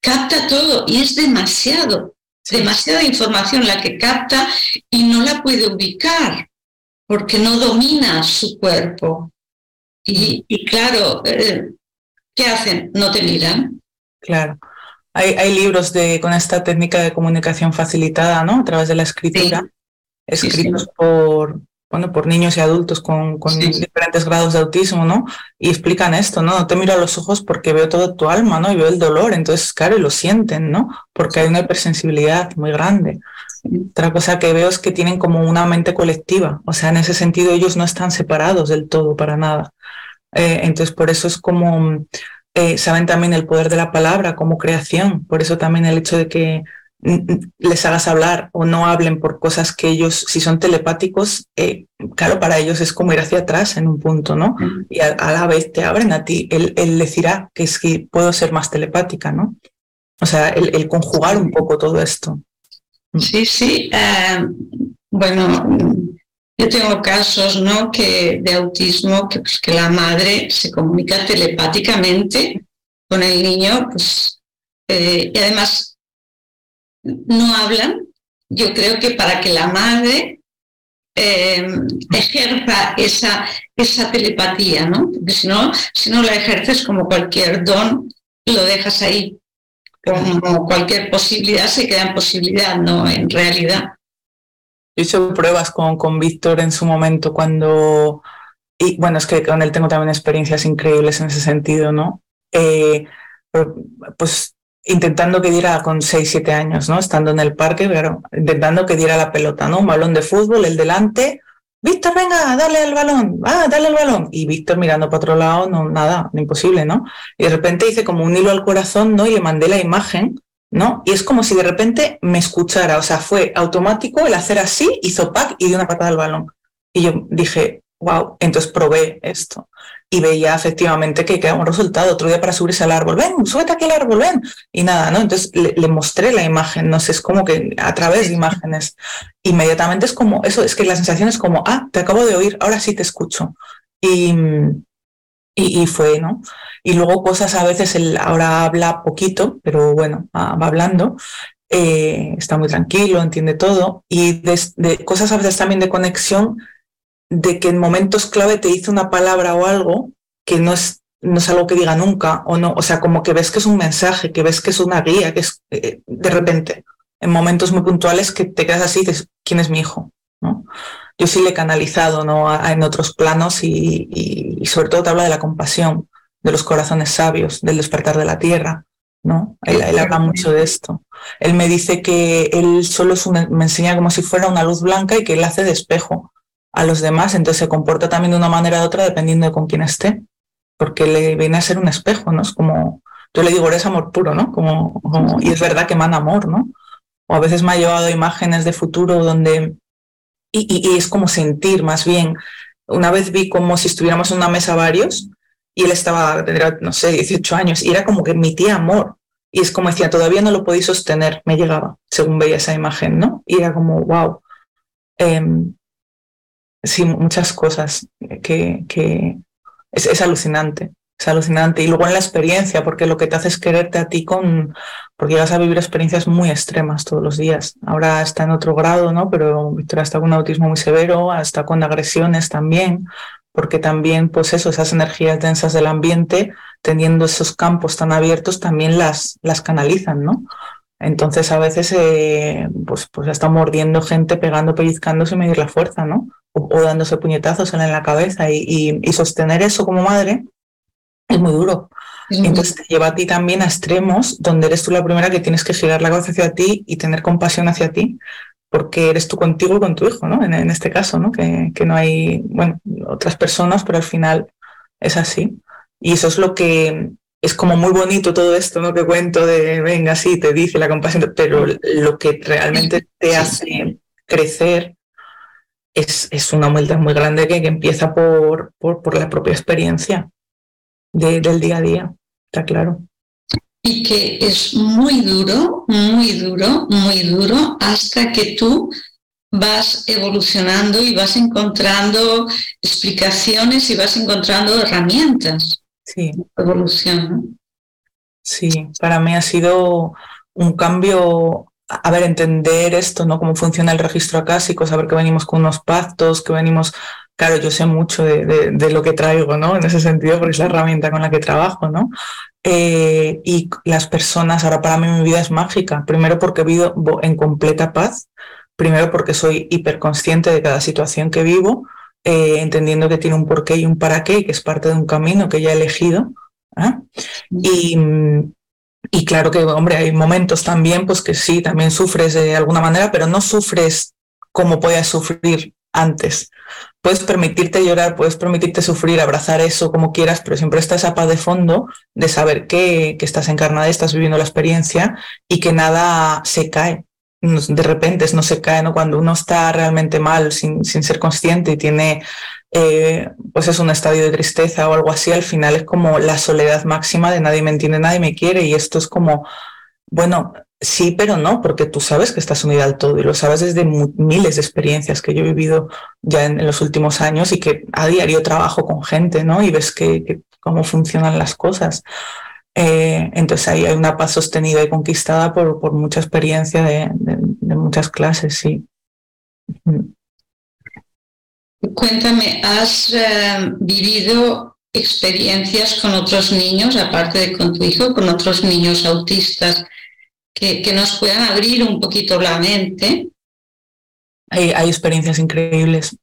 [SPEAKER 3] capta todo y es demasiado demasiada información la que capta y no la puede ubicar porque no domina su cuerpo. Y, claro, eh, ¿qué hacen? No te miran.
[SPEAKER 2] Claro. Hay, hay, libros de, con esta técnica de comunicación facilitada, ¿no? A través de la escritura, escritos por, bueno, por niños y adultos con, diferentes grados de autismo, ¿no? Y explican esto, ¿no? No te miro a los ojos porque veo todo tu alma, ¿no? Y veo el dolor, entonces, claro, y lo sienten, ¿no? Porque hay una hipersensibilidad muy grande. Otra cosa que veo es que tienen como una mente colectiva, o sea, en ese sentido ellos no están separados del todo para nada. Eh, entonces, por eso es como, eh, saben también el poder de la palabra como creación, por eso también el hecho de que les hagas hablar o no hablen por cosas que ellos, si son telepáticos, eh, claro, para ellos es como ir hacia atrás en un punto, ¿no? Y a, la vez te abren a ti. Él, él, decirá que es que puedo ser más telepática, ¿no? O sea, el, conjugar un poco todo esto.
[SPEAKER 3] Mm. Sí, sí. Eh, bueno, yo tengo casos, ¿no? Que de autismo, que, pues, que la madre se comunica telepáticamente con el niño, pues, eh, y además no hablan, yo creo que para que la madre eh, ejerza esa, esa telepatía, ¿no? Porque si no, si no la ejerces como cualquier don, lo dejas ahí. Como cualquier posibilidad se queda en posibilidad, no en realidad.
[SPEAKER 2] Yo hice pruebas con, con Víctor en su momento cuando, y bueno, es que con él tengo también experiencias increíbles en ese sentido, ¿no? Eh, pues intentando que diera con 6, 7 años, ¿no? Estando en el parque, pero intentando que diera la pelota, ¿no? Un balón de fútbol, el delante. Víctor, venga, dale el balón, ah, dale el balón. Y Víctor mirando para otro lado, no, nada, imposible, ¿no? Y de repente hice como un hilo al corazón, ¿no? Y le mandé la imagen, ¿no? Y es como si de repente me escuchara, o sea, fue automático el hacer así, hizo pack y dio una patada al balón. Y yo dije, wow, entonces probé esto y veía efectivamente que quedaba un resultado. Otro día para subirse al árbol, ven, súbete aquí al árbol, ven. Y nada, ¿no? Entonces le, mostré la imagen, no sé, es como que a través de imágenes, inmediatamente es como, eso, es que la sensación es como, ah, te acabo de oír, ahora sí te escucho. Y, y, fue, ¿no? Y luego cosas a veces, él ahora habla poquito, pero bueno, va hablando. Eh, está muy tranquilo, entiende todo. Y de, de cosas a veces también de conexión de que en momentos clave te dice una palabra o algo que no es, no es algo que diga nunca o no, o sea, como que ves que es un mensaje, que ves que es una guía, que es eh, de repente, en momentos muy puntuales que te quedas así y dices, ¿quién es mi hijo? ¿No? Yo sí le he canalizado ¿no? en otros planos y, y, sobre todo te habla de la compasión, de los corazones sabios, del despertar de la tierra. ¿no? Él, habla mucho de esto. Él me dice que él solo es me enseña como si fuera una luz blanca y que él hace de espejo a los demás, entonces se comporta también de una manera u otra dependiendo de con quién esté, porque le viene a ser un espejo, ¿no? Es como, yo le digo, eres amor puro, ¿no? Como, y es verdad que emana amor, ¿no? O a veces me ha llevado imágenes de futuro donde, y, es como sentir más bien, una vez vi como si estuviéramos en una mesa varios y él estaba, tendría, no sé, 18 años, y era como que emitía amor. Y es como decía, todavía no lo podéis sostener, me llegaba, según veía esa imagen, ¿no? Y era como, wow. Sí, muchas cosas que, que es, alucinante, es alucinante. Y luego en la experiencia, porque lo que te hace es quererte a ti con, porque vas a vivir experiencias muy extremas todos los días. Ahora está en otro grado, ¿no? Pero Victoria está con un autismo muy severo, está con agresiones también, porque también, pues eso, esas energías densas del ambiente, teniendo esos campos tan abiertos, también las, las canalizan, ¿no? Entonces a veces eh, pues, pues está mordiendo gente, pegando, pellizcando sin medir la fuerza, ¿no? o, dándose puñetazos en la cabeza y, sostener eso como madre es muy duro. Entonces te lleva a ti también a extremos donde eres tú la primera que tienes que girar la cabeza hacia ti y tener compasión hacia ti, porque eres tú contigo y con tu hijo, ¿no? En, este caso, ¿no? Que, que, no hay, bueno, otras personas, pero al final es así. Y eso es lo que es como muy bonito todo esto, ¿no? Que cuento de, venga, sí, te dice la compasión, pero lo que realmente te hace crecer es, una vuelta muy grande que, empieza por, por, la propia experiencia del día a día, está claro.
[SPEAKER 3] Y que es muy duro, muy duro, muy duro, hasta que tú vas evolucionando y vas encontrando explicaciones y vas encontrando herramientas.
[SPEAKER 2] Sí.
[SPEAKER 3] Evolución.
[SPEAKER 2] Sí, para mí ha sido un cambio a ver, entender esto, ¿no? Cómo funciona el registro acásico, saber que venimos con unos pactos, que venimos, claro, yo sé mucho de, lo que traigo, ¿no? En ese sentido, porque es la herramienta con la que trabajo, ¿no? Eh, y las personas, ahora para mí mi vida es mágica, primero porque vivo en completa paz, primero porque soy hiperconsciente de cada situación que vivo, eh, entendiendo que tiene un porqué y un para qué, que es parte de un camino que ya he elegido. ¿ah? Y, y claro que, hombre, hay momentos también, pues que sí, también sufres de alguna manera, pero no sufres como podías sufrir antes. Puedes permitirte llorar, puedes permitirte sufrir, abrazar eso como quieras, pero siempre está esa paz de fondo de saber que, que estás encarnada, estás viviendo la experiencia y que nada se cae. De repente no se cae, ¿no? Cuando uno está realmente mal, sin, sin ser consciente y tiene eh, pues es un estadio de tristeza o algo así, al final es como la soledad máxima de nadie me entiende, nadie me quiere y esto es como, bueno, sí, pero no, porque tú sabes que estás unida al todo y lo sabes desde miles de experiencias que yo he vivido ya en, los últimos años y que a diario trabajo con gente, ¿no? Y ves que, cómo funcionan las cosas. Eh, entonces ahí hay una paz sostenida y conquistada por, por mucha experiencia de, de muchas clases, sí.
[SPEAKER 3] Cuéntame, ¿has eh, vivido experiencias con otros niños, aparte de con tu hijo, con otros niños autistas que, nos puedan abrir un poquito la mente?
[SPEAKER 2] Hay, experiencias increíbles.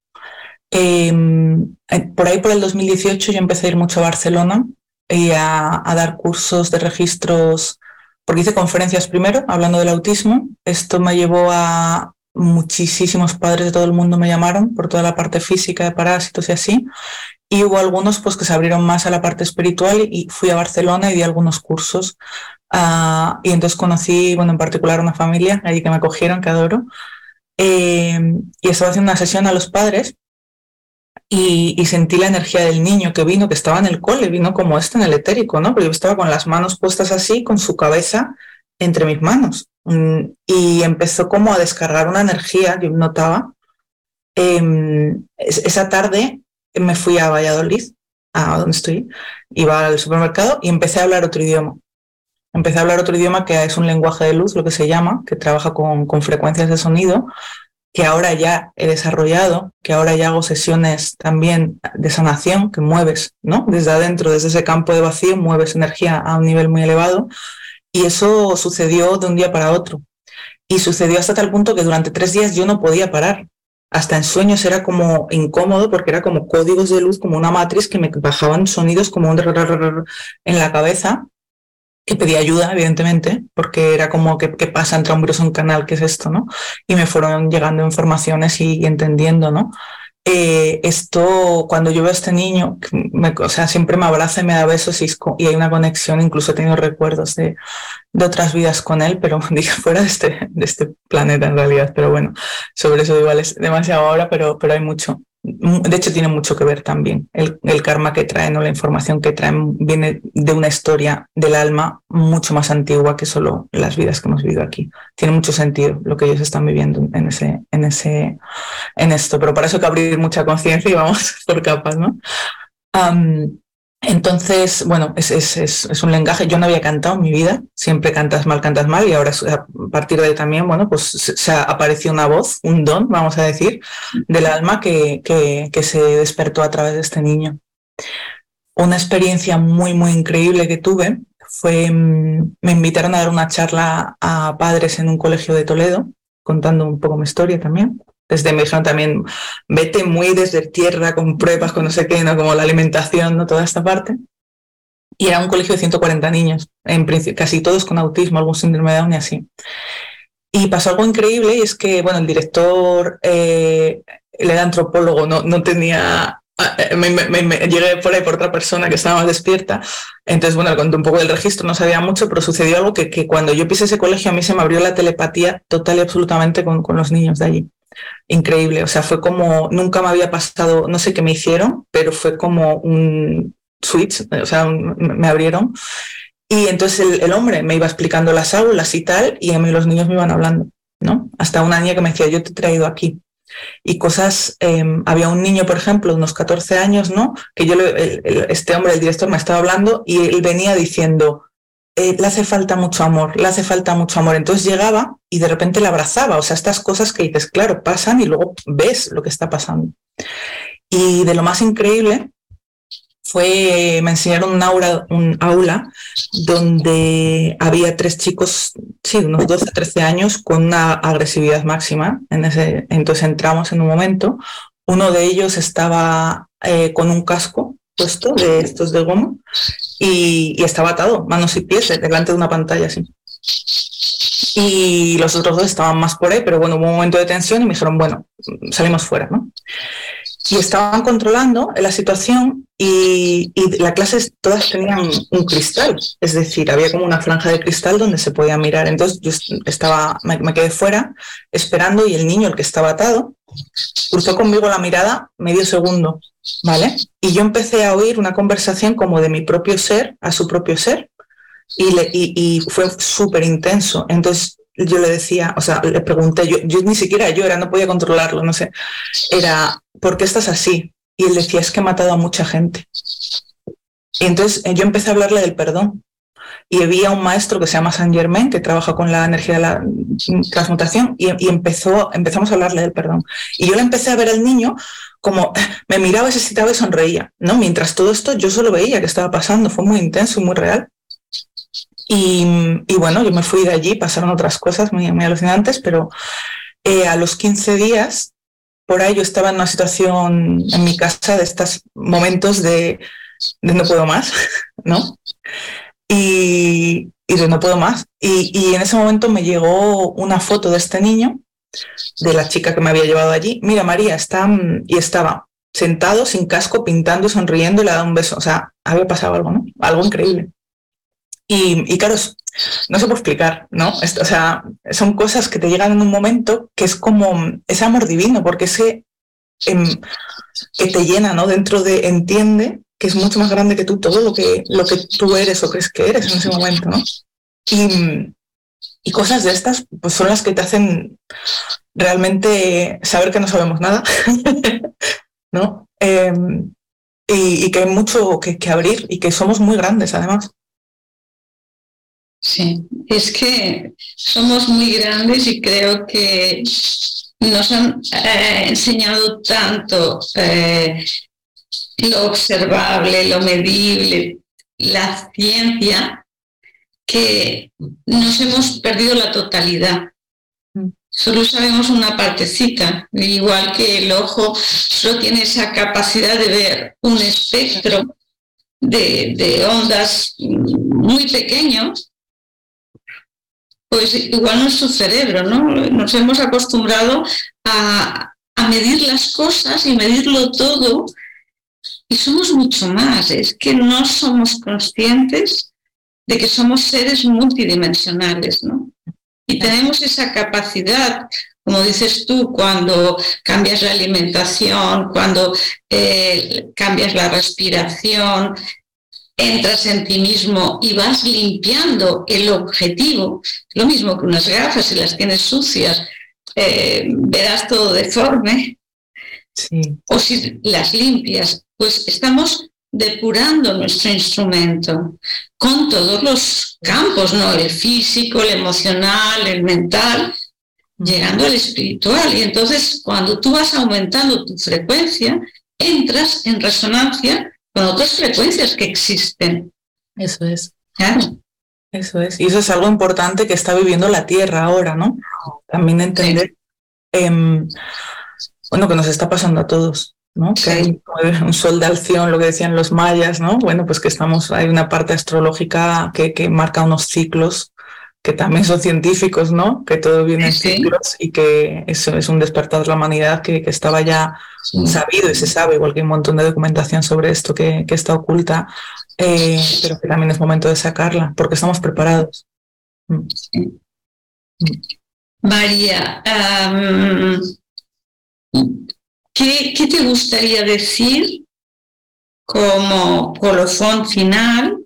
[SPEAKER 2] Em, eh, por ahí, por el 2018, yo empecé a ir mucho a Barcelona y a, dar cursos de registros, porque hice conferencias primero, hablando del autismo. Esto me llevó a, muchísimos padres de todo el mundo me llamaron por toda la parte física de parásitos y así. Y hubo algunos pues, que se abrieron más a la parte espiritual y fui a Barcelona y di algunos cursos. Ah, y entonces conocí, bueno, en particular una familia allí que me acogieron, que adoro. Eh, y estaba haciendo una sesión a los padres y, sentí la energía del niño que vino, que estaba en el cole, vino como este en el etérico, ¿no? Pero yo estaba con las manos puestas así, con su cabeza entre mis manos. Mm, y empezó como a descargar una energía que notaba. Em, esa tarde me fui a Valladolid, a donde estoy, iba al supermercado y empecé a hablar otro idioma. Empecé a hablar otro idioma que es un lenguaje de luz, lo que se llama, que trabaja con, con frecuencias de sonido. Que ahora ya he desarrollado, que ahora ya hago sesiones también de sanación, que mueves, ¿no? Desde adentro, desde ese campo de vacío, mueves energía a un nivel muy elevado. Y eso sucedió de un día para otro. Y sucedió hasta tal punto que durante tres días yo no podía parar. Hasta en sueños era como incómodo porque era como códigos de luz, como una matriz que me bajaban sonidos como un en la cabeza que pedí ayuda, evidentemente, porque era como que, pasa entre hombros un canal, ¿qué es esto? ¿no? Y me fueron llegando informaciones y, entendiendo, ¿no? Eh, esto, cuando yo veo a este niño, o sea, siempre me abraza y me da besos y, y, hay una conexión, incluso he tenido recuerdos de, de otras vidas con él, pero dije fuera de este, de este planeta en realidad, pero bueno, sobre eso igual es demasiado ahora, pero, pero hay mucho. De hecho, tiene mucho que ver también. El, karma que traen o la información que traen viene de una historia del alma mucho más antigua que solo las vidas que hemos vivido aquí. Tiene mucho sentido lo que ellos están viviendo en ese, en ese, en esto. Pero para eso hay que abrir mucha conciencia y vamos por capas, ¿no? Entonces, bueno, es, un lenguaje. Yo no había cantado en mi vida, siempre cantas mal, cantas mal, y ahora a partir de ahí también, bueno, pues se, ha aparecido una voz, un don, vamos a decir, del alma que, que, que se despertó a través de este niño. Una experiencia muy, muy increíble que tuve fue, mm, me invitaron a dar una charla a padres en un colegio de Toledo, contando un poco mi historia también desde me dijeron también, vete muy desde tierra con pruebas, con no sé qué, ¿no? como la alimentación, ¿no? toda esta parte. Y era un colegio de 140 niños, en casi todos con autismo, algún síndrome de Down y así. Y pasó algo increíble y es que, bueno, el director, eh, era antropólogo, no, no tenía ah, eh, me, llegué por ahí por otra persona que estaba más despierta. Entonces, bueno, le conté un poco del registro, no sabía mucho, pero sucedió algo que, que, cuando yo pisé ese colegio a mí se me abrió la telepatía total y absolutamente con, con los niños de allí increíble. O sea, fue como, nunca me había pasado, no sé qué me hicieron, pero fue como un switch, o sea, me abrieron. Y entonces el, hombre me iba explicando las aulas y tal, y a mí los niños me iban hablando, ¿no? Hasta una niña que me decía, yo te he traído aquí. Y cosas, em, había un niño, por ejemplo, de unos 14 años, ¿no? Que yo, este hombre, el director, me estaba hablando y él venía diciendo, eh, le hace falta mucho amor, le hace falta mucho amor. Entonces llegaba y de repente le abrazaba. O sea, estas cosas que dices, claro, pasan y luego ves lo que está pasando. Y de lo más increíble fue, me enseñaron un aula, un aula donde había tres chicos, sí, unos 12, 13 años, con una agresividad máxima. En ese, entonces entramos en un momento. Uno de ellos estaba eh, con un casco puesto de estos de goma y, estaba atado, manos y pies, delante de una pantalla así. Y los otros dos estaban más por ahí, pero bueno, hubo un momento de tensión y me dijeron, bueno, salimos fuera, ¿no? Y estaban controlando la situación y, y las clases todas tenían un cristal, es decir, había como una franja de cristal donde se podía mirar. Entonces yo estaba, me quedé fuera esperando y el niño, el que estaba atado, cruzó conmigo la mirada medio segundo, ¿vale? Y yo empecé a oír una conversación como de mi propio ser a su propio ser y, le, y, fue súper intenso. Entonces yo le decía, o sea, le pregunté, yo, yo ni siquiera yo no podía controlarlo, no sé, era, ¿por qué estás así? Y él decía, es que he matado a mucha gente. Y entonces yo empecé a hablarle del perdón y había un maestro que se llama Saint Germain que trabaja con la energía de la transmutación y, empezó, empezamos a hablarle del perdón. Y yo le empecé a ver al niño como me miraba, se citaba y sonreía, ¿no? Mientras todo esto yo solo veía que estaba pasando, fue muy intenso y muy real. Y, bueno, yo me fui de allí, pasaron otras cosas muy, alucinantes, pero eh, a los 15 días, por ahí yo estaba en una situación en mi casa de estos momentos de, de no puedo más, ¿no? y, y no puedo más. Y, en ese momento me llegó una foto de este niño, de la chica que me había llevado allí. Mira, María, está, y estaba sentado sin casco, pintando sonriendo y le dado un beso. O sea, había pasado algo, ¿no? Algo increíble. Y, y claro, no se puede explicar, ¿no? o sea, son cosas que te llegan en un momento que es como ese amor divino, porque ese em, que te llena, ¿no? Dentro de entiende que es mucho más grande que tú, todo lo que, lo que tú eres o crees que eres en ese momento, ¿no? Y, y cosas de estas pues son las que te hacen realmente saber que no sabemos nada, ¿no? Em, y, que hay mucho que, abrir y que somos muy grandes además.
[SPEAKER 3] Sí, es que somos muy grandes y creo que nos han eh, enseñado tanto eh, lo observable, lo medible, la ciencia, que nos hemos perdido la totalidad. Mm. Solo sabemos una partecita, igual que el ojo solo tiene esa capacidad de ver un espectro de, ondas muy pequeños, pues igual nuestro cerebro, ¿no? Nos hemos acostumbrado a, a medir las cosas y medirlo todo y somos mucho más, es que no somos conscientes de que somos seres multidimensionales, ¿no? Y tenemos esa capacidad, como dices tú, cuando cambias la alimentación, cuando eh, cambias la respiración, entras en ti mismo y vas limpiando el objetivo, lo mismo que unas gafas, si las tienes sucias, eh, verás todo deforme. O si las limpias, pues estamos depurando nuestro instrumento con todos los campos, ¿no? El físico, el emocional, el mental, llegando al espiritual. Y entonces, cuando tú vas aumentando tu frecuencia, entras en resonancia con otras frecuencias que existen.
[SPEAKER 2] Eso es. Claro. Eso es. Y eso es algo importante que está viviendo la Tierra ahora, ¿no? También entender, em, bueno, que nos está pasando a todos. ¿no? Que hay un sol de alción, lo que decían los mayas, ¿no? Bueno, pues que estamos, hay una parte astrológica que, que marca unos ciclos que también son científicos, ¿no? Que todo viene en ciclos y que eso es un despertar de la humanidad que, que estaba ya sabido y se sabe, igual que hay un montón de documentación sobre esto que, que está oculta, eh, pero que también es momento de sacarla, porque estamos preparados. Mm.
[SPEAKER 3] Mm. María, ¿Qué, te gustaría decir como colofón final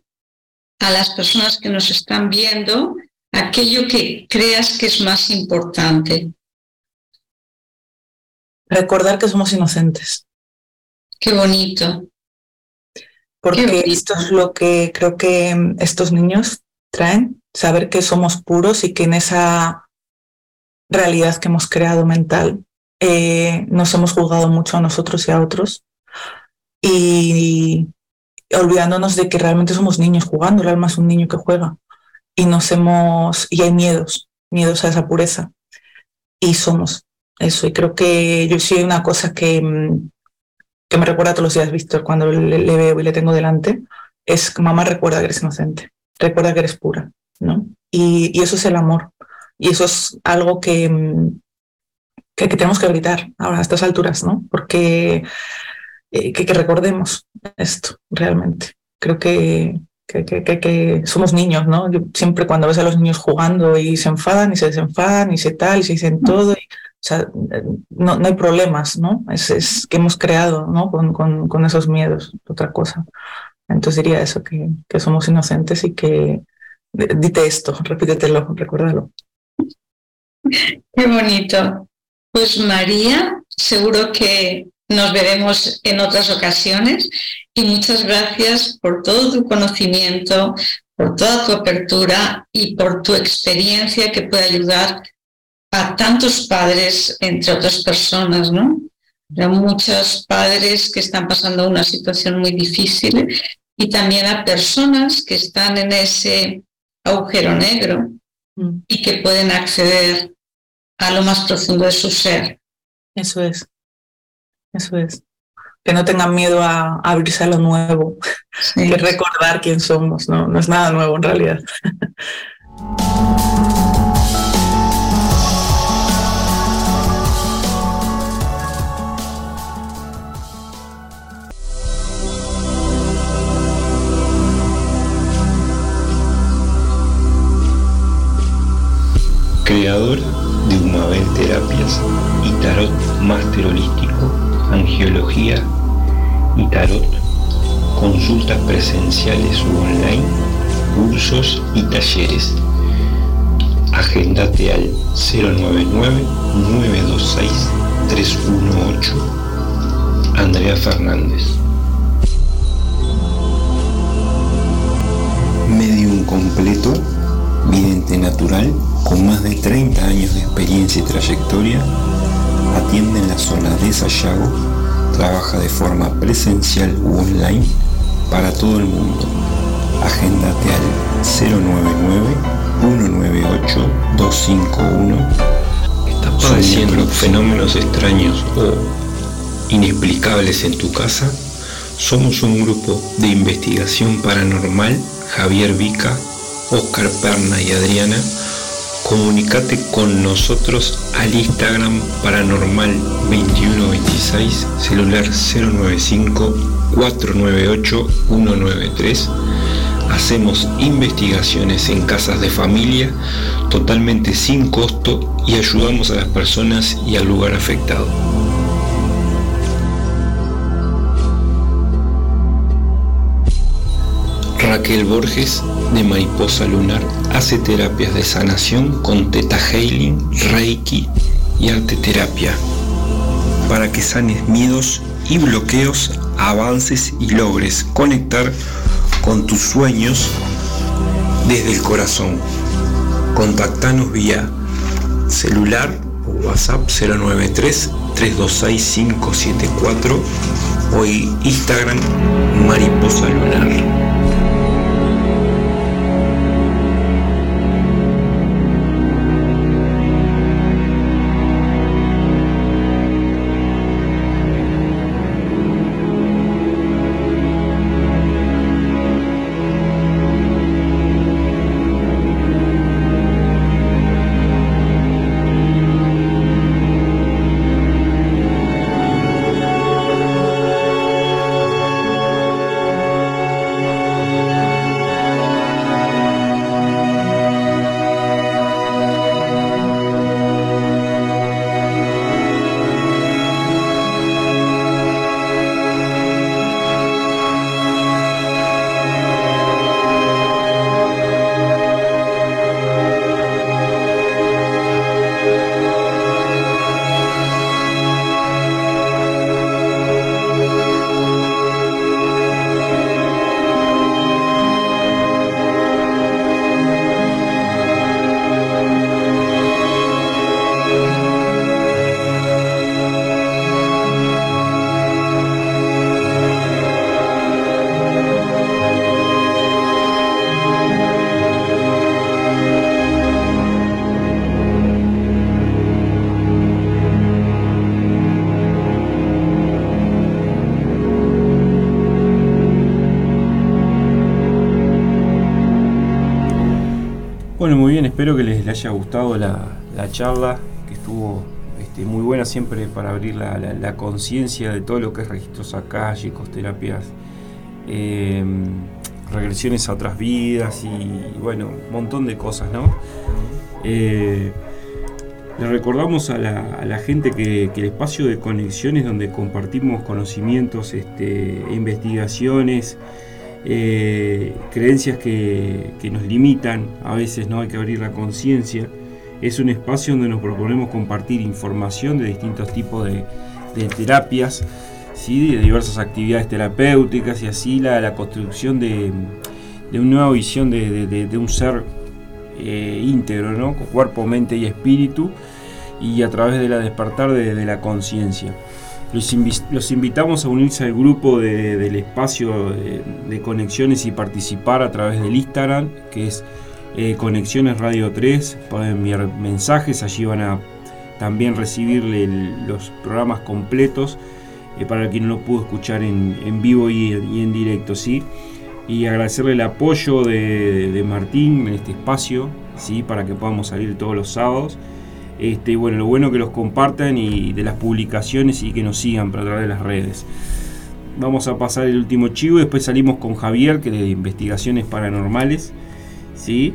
[SPEAKER 3] a las personas que nos están viendo aquello que creas que es más importante?
[SPEAKER 2] Recordar que somos inocentes.
[SPEAKER 3] Qué bonito.
[SPEAKER 2] Porque esto es lo que creo que estos niños traen, saber que somos puros y que en esa realidad que hemos creado mental eh, nos hemos juzgado mucho a nosotros y a otros y, olvidándonos de que realmente somos niños jugando, el alma es un niño que juega y nos hemos y hay miedos, miedos a esa pureza y somos eso y creo que yo sí una cosa que, mm, que me recuerda todos los días Víctor cuando le, veo y le tengo delante es mamá recuerda que eres inocente, recuerda que eres pura, ¿no? Y, y eso es el amor y eso es algo que, mm, que, tenemos que gritar ahora a estas alturas, ¿no? Porque eh, que, recordemos esto realmente. Creo que, que, somos niños, ¿no? Yo siempre cuando ves a los niños jugando y se enfadan y se desenfadan y se tal y se dicen todo, o sea, no, no hay problemas, ¿no? Es, es, que hemos creado, ¿no? Con, con, con, esos miedos, otra cosa. Entonces diría eso, que, que somos inocentes y que dite esto, repítetelo, recuérdalo.
[SPEAKER 3] Qué bonito. Pues María, seguro que nos veremos en otras ocasiones y muchas gracias por todo tu conocimiento, por toda tu apertura y por tu experiencia que puede ayudar a tantos padres, entre otras personas, ¿no? Hay muchos padres que están pasando una situación muy difícil y también a personas que están en ese agujero negro mm. y que pueden acceder a lo más profundo de su ser.
[SPEAKER 2] Eso es, eso es. Que no tengan miedo a, abrirse a lo nuevo, que recordar quién somos, ¿no? no es nada nuevo en realidad.
[SPEAKER 1] Creador de Humabel Terapias y Tarot Máster Holístico, Angiología y Tarot, consultas presenciales u online, cursos y talleres. Agendate al 099-926-318. Andrea Fernández. Medium completo
[SPEAKER 4] vidente natural con más de 30 años de experiencia y trayectoria, atiende en la zona de Sayago, trabaja de forma presencial u online para todo el mundo. Agéndate al 099-198-251.
[SPEAKER 5] ¿Estás padeciendo fenómenos extraños o inexplicables en tu casa? Somos un grupo de investigación paranormal, Javier Vica, Oscar Perna y Adriana. Comunicate con nosotros al Instagram paranormal 2126, celular 095 498 193. Hacemos investigaciones en casas de familia totalmente sin costo y ayudamos a las personas y al lugar afectado. Raquel Borges de Mariposa Lunar hace terapias de sanación con Teta Healing, Reiki y arte terapia para que sanes miedos y bloqueos, avances y logres conectar con tus sueños desde el corazón. Contactanos vía celular o WhatsApp 093 326 574 o Instagram Mariposa Lunar.
[SPEAKER 1] Espero que les, haya gustado la, charla, que estuvo este, muy buena siempre para abrir la, conciencia de todo lo que es registros acálicos, terapias, em, regresiones a otras vidas y, bueno, un montón de cosas, ¿no? Eh, le recordamos a la, gente que, el espacio de conexiones donde compartimos conocimientos, este, investigaciones, eh, creencias que, nos limitan, a veces no hay que abrir la conciencia. Es un espacio donde nos proponemos compartir información de distintos tipos de, terapias, ¿sí? de diversas actividades terapéuticas y así la, la construcción de, una nueva visión de, un ser eh, íntegro, ¿no? cuerpo, mente y espíritu, y a través de la despertar de la conciencia. Los, invitamos a unirse al grupo del espacio de, conexiones y participar a través del Instagram, que es eh, Conexiones Radio 3. Pueden enviar mensajes, allí van a también recibir los programas completos eh, para quien no lo pudo escuchar en, vivo y, en directo. ¿sí? Y agradecerle el apoyo de, de Martín en este espacio, ¿sí? para que podamos salir todos los sábados. Este, bueno, lo bueno que los compartan y de las publicaciones y que nos sigan para través de las redes. Vamos a pasar el último chivo y después salimos con Javier, que de investigaciones paranormales. ¿sí?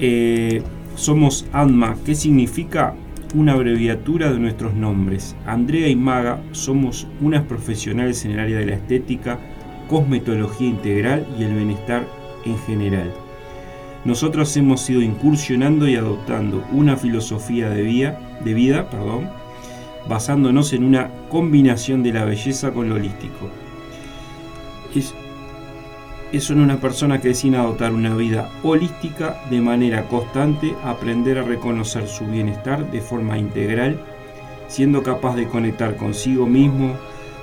[SPEAKER 1] Eh, somos ANMA, ¿qué significa? Una abreviatura de nuestros nombres. Andrea y Maga somos unas profesionales en el área de la estética, cosmetología integral y el bienestar en general nosotros hemos ido incursionando y adoptando una filosofía de vida, basándonos en una combinación de la belleza con lo holístico. son una persona que decide adoptar una vida holística de manera constante, aprender a reconocer su bienestar de forma integral, siendo capaz de conectar consigo mismo,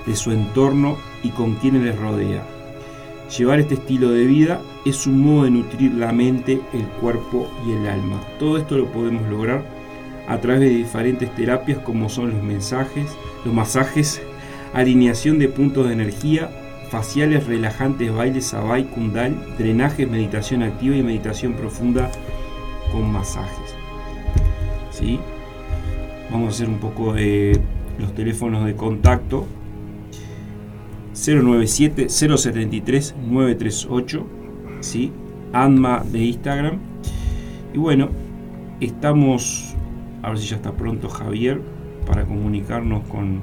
[SPEAKER 1] de su entorno y con quienes les rodea. Llevar este estilo de vida es un modo de nutrir la mente, el cuerpo y el alma. Todo esto lo podemos lograr a través de diferentes terapias como son los mensajes, los masajes, alineación de puntos de energía, faciales relajantes, bailes, sabai, kundal, drenajes, meditación activa y meditación profunda con masajes. ¿Sí? Vamos a hacer un poco de los teléfonos de contacto 097 073 938 ¿sí? ANMA de Instagram. Y bueno estamos a ver si ya está pronto Javier para comunicarnos con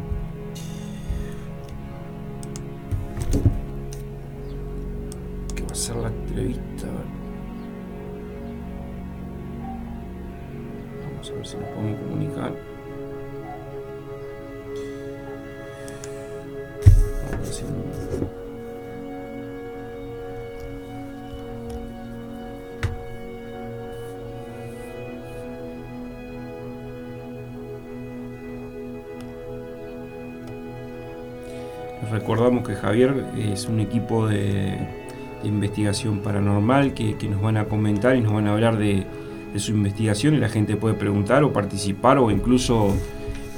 [SPEAKER 1] que va a ser la entrevista vamos a ver si nos podemos comunicar Recordamos que Javier es un equipo de, investigación paranormal que, nos van a comentar y nos van a hablar de, su investigación y la gente puede preguntar o participar o incluso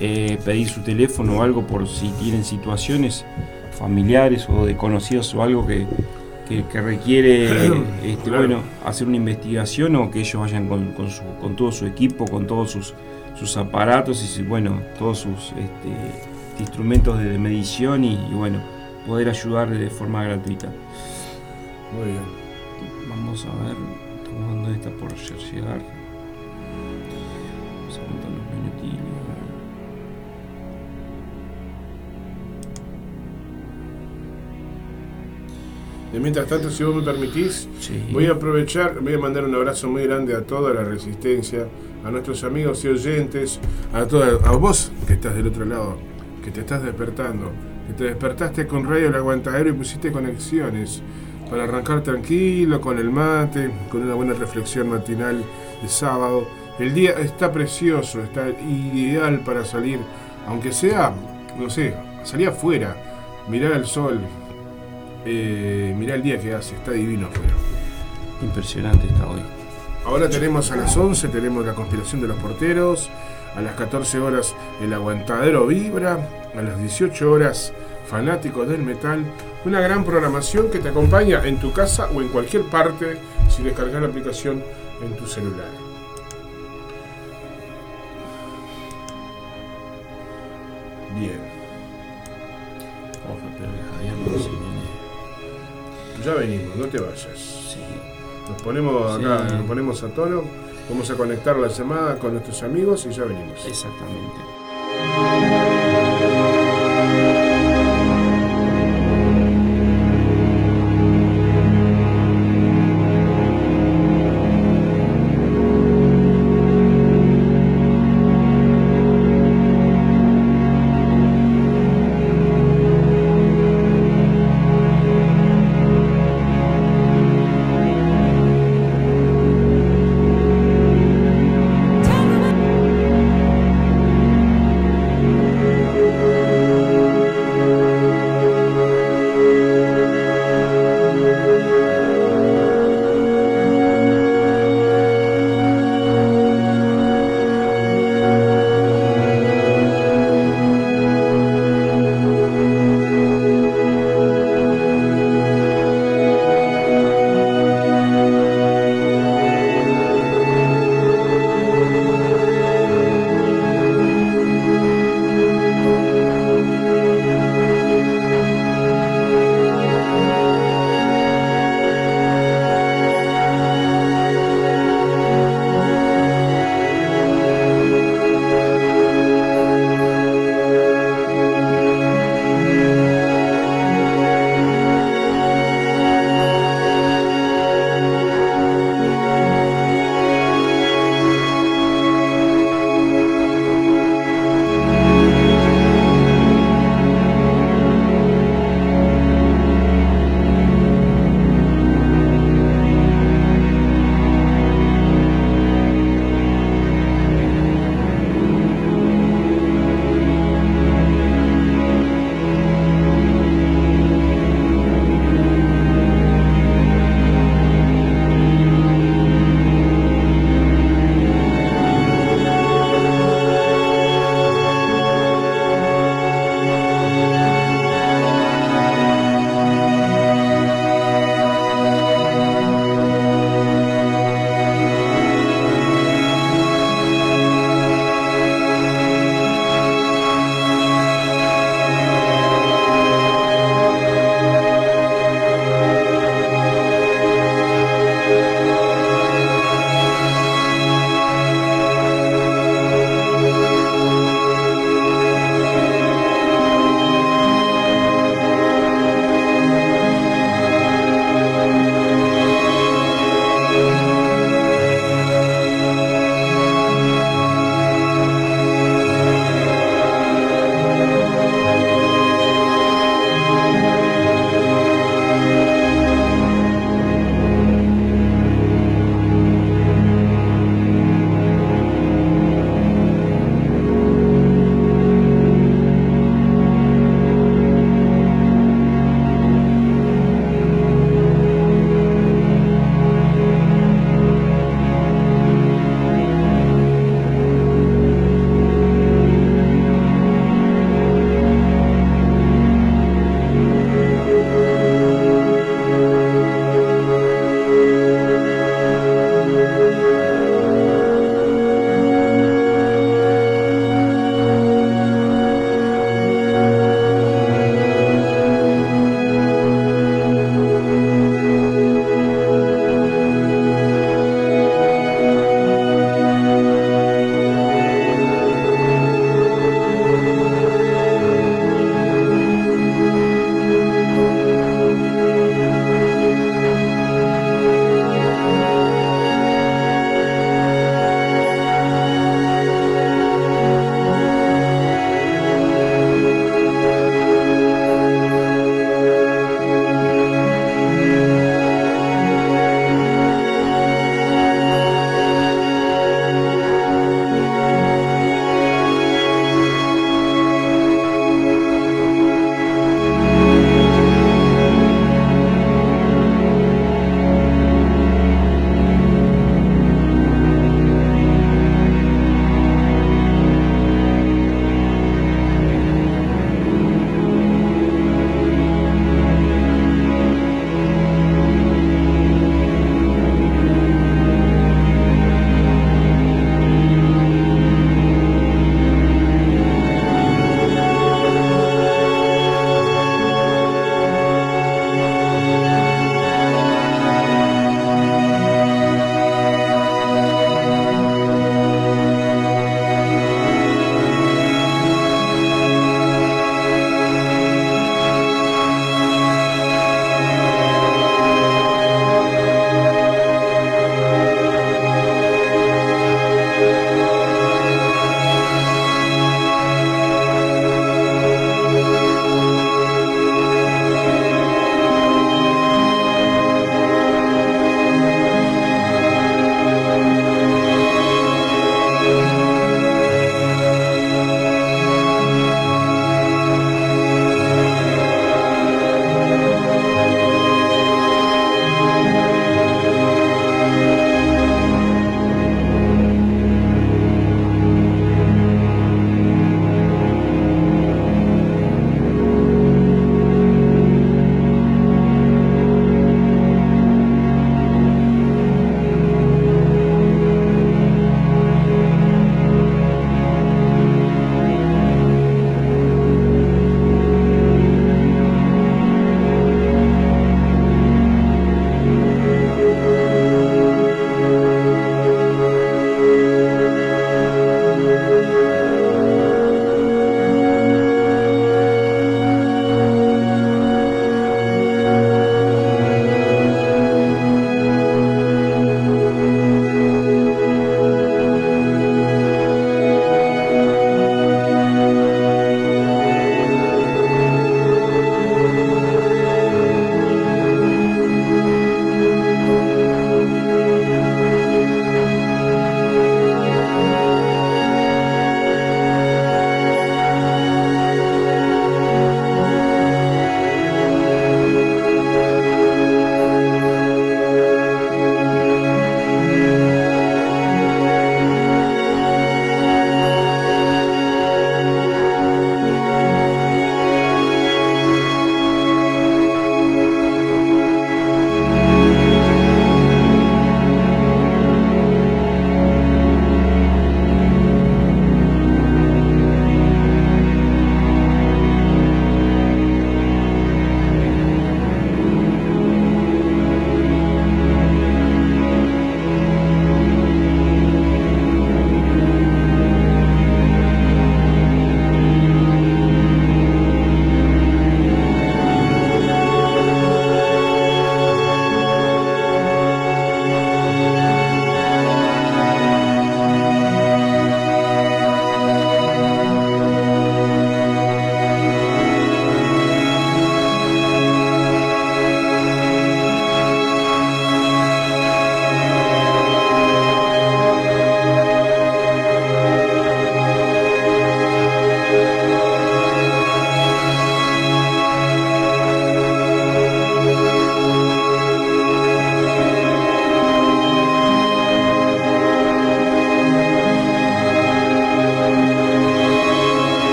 [SPEAKER 1] eh, pedir su teléfono o algo por si tienen situaciones familiares o de conocidos o algo que, requiere este, bueno, hacer una investigación o que ellos vayan con, con, todo su equipo, con todos sus, sus aparatos y bueno, todos sus este, instrumentos de medición y, bueno, poder ayudar de forma gratuita.
[SPEAKER 6] Muy bien.
[SPEAKER 1] Vamos a ver, estamos dando esta por llegar. Vamos a contar los minutitos.
[SPEAKER 6] Y mientras tanto, si vos me permitís, voy a aprovechar, voy a mandar un abrazo muy grande a toda la resistencia, a nuestros amigos y oyentes, a, toda, a vos que estás del otro lado, que te estás despertando, que te despertaste con Radio El Aguantadero y pusiste conexiones para arrancar tranquilo con el mate, con una buena reflexión matinal de sábado. El día está precioso, está ideal para salir, aunque sea, no sé, salir afuera, mirar el sol, eh, mirá el día que hace, está divino afuera.
[SPEAKER 1] Impresionante está hoy.
[SPEAKER 6] Ahora tenemos a las 11, tenemos la conspiración de los porteros, a las 14 horas el aguantadero vibra, a las 18 horas fanáticos del metal, una gran programación que te acompaña en tu casa o en cualquier parte si descargas la aplicación en tu celular. Bien. Ya venimos, no te vayas. Nos ponemos acá, nos ponemos a tono, vamos a conectar la llamada con nuestros amigos y ya venimos.
[SPEAKER 1] Exactamente.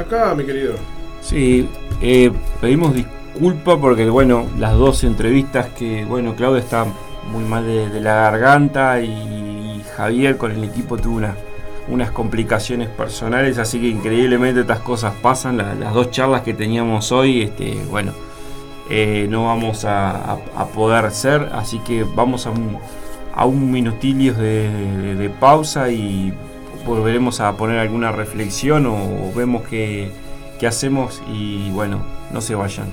[SPEAKER 6] Acá, mi querido.
[SPEAKER 1] Sí, eh, pedimos disculpas porque, bueno, las dos entrevistas que, bueno, Claudia está muy mal de, la garganta y, Javier con el equipo tuvo unas complicaciones personales, así que increíblemente estas cosas pasan. las dos charlas que teníamos hoy, este, bueno, eh, no vamos a, poder ser, así que vamos a un, a un minutilio de, pausa y volveremos a poner alguna reflexión o, vemos qué, hacemos y bueno, no se vayan.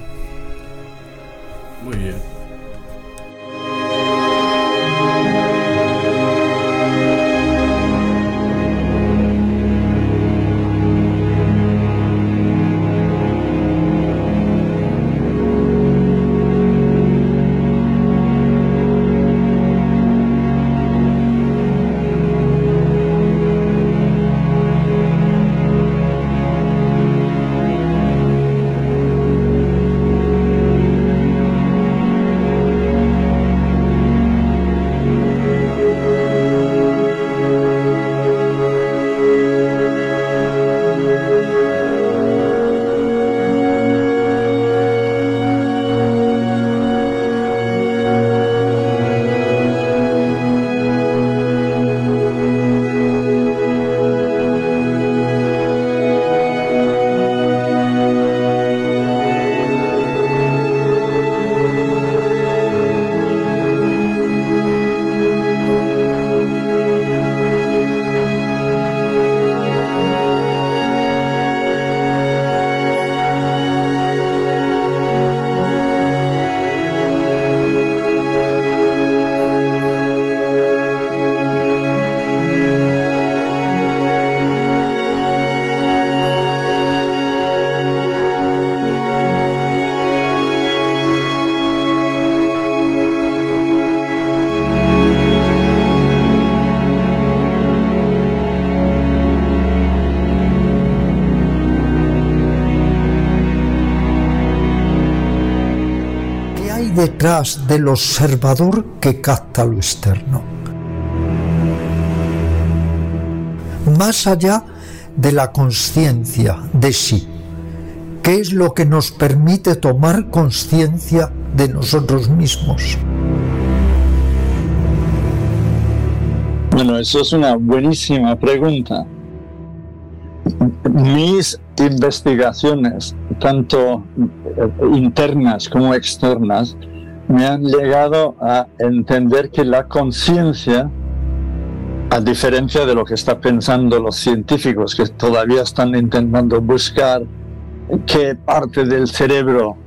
[SPEAKER 7] Detrás del observador que capta lo externo. Más allá de la conciencia de sí, ¿qué es lo que nos permite tomar conciencia de nosotros mismos?
[SPEAKER 8] Bueno, eso es una buenísima pregunta. Mis investigaciones, tanto eh, internas como externas, me han llegado a entender que la conciencia, a diferencia de lo que están pensando los científicos que todavía están intentando buscar qué parte del cerebro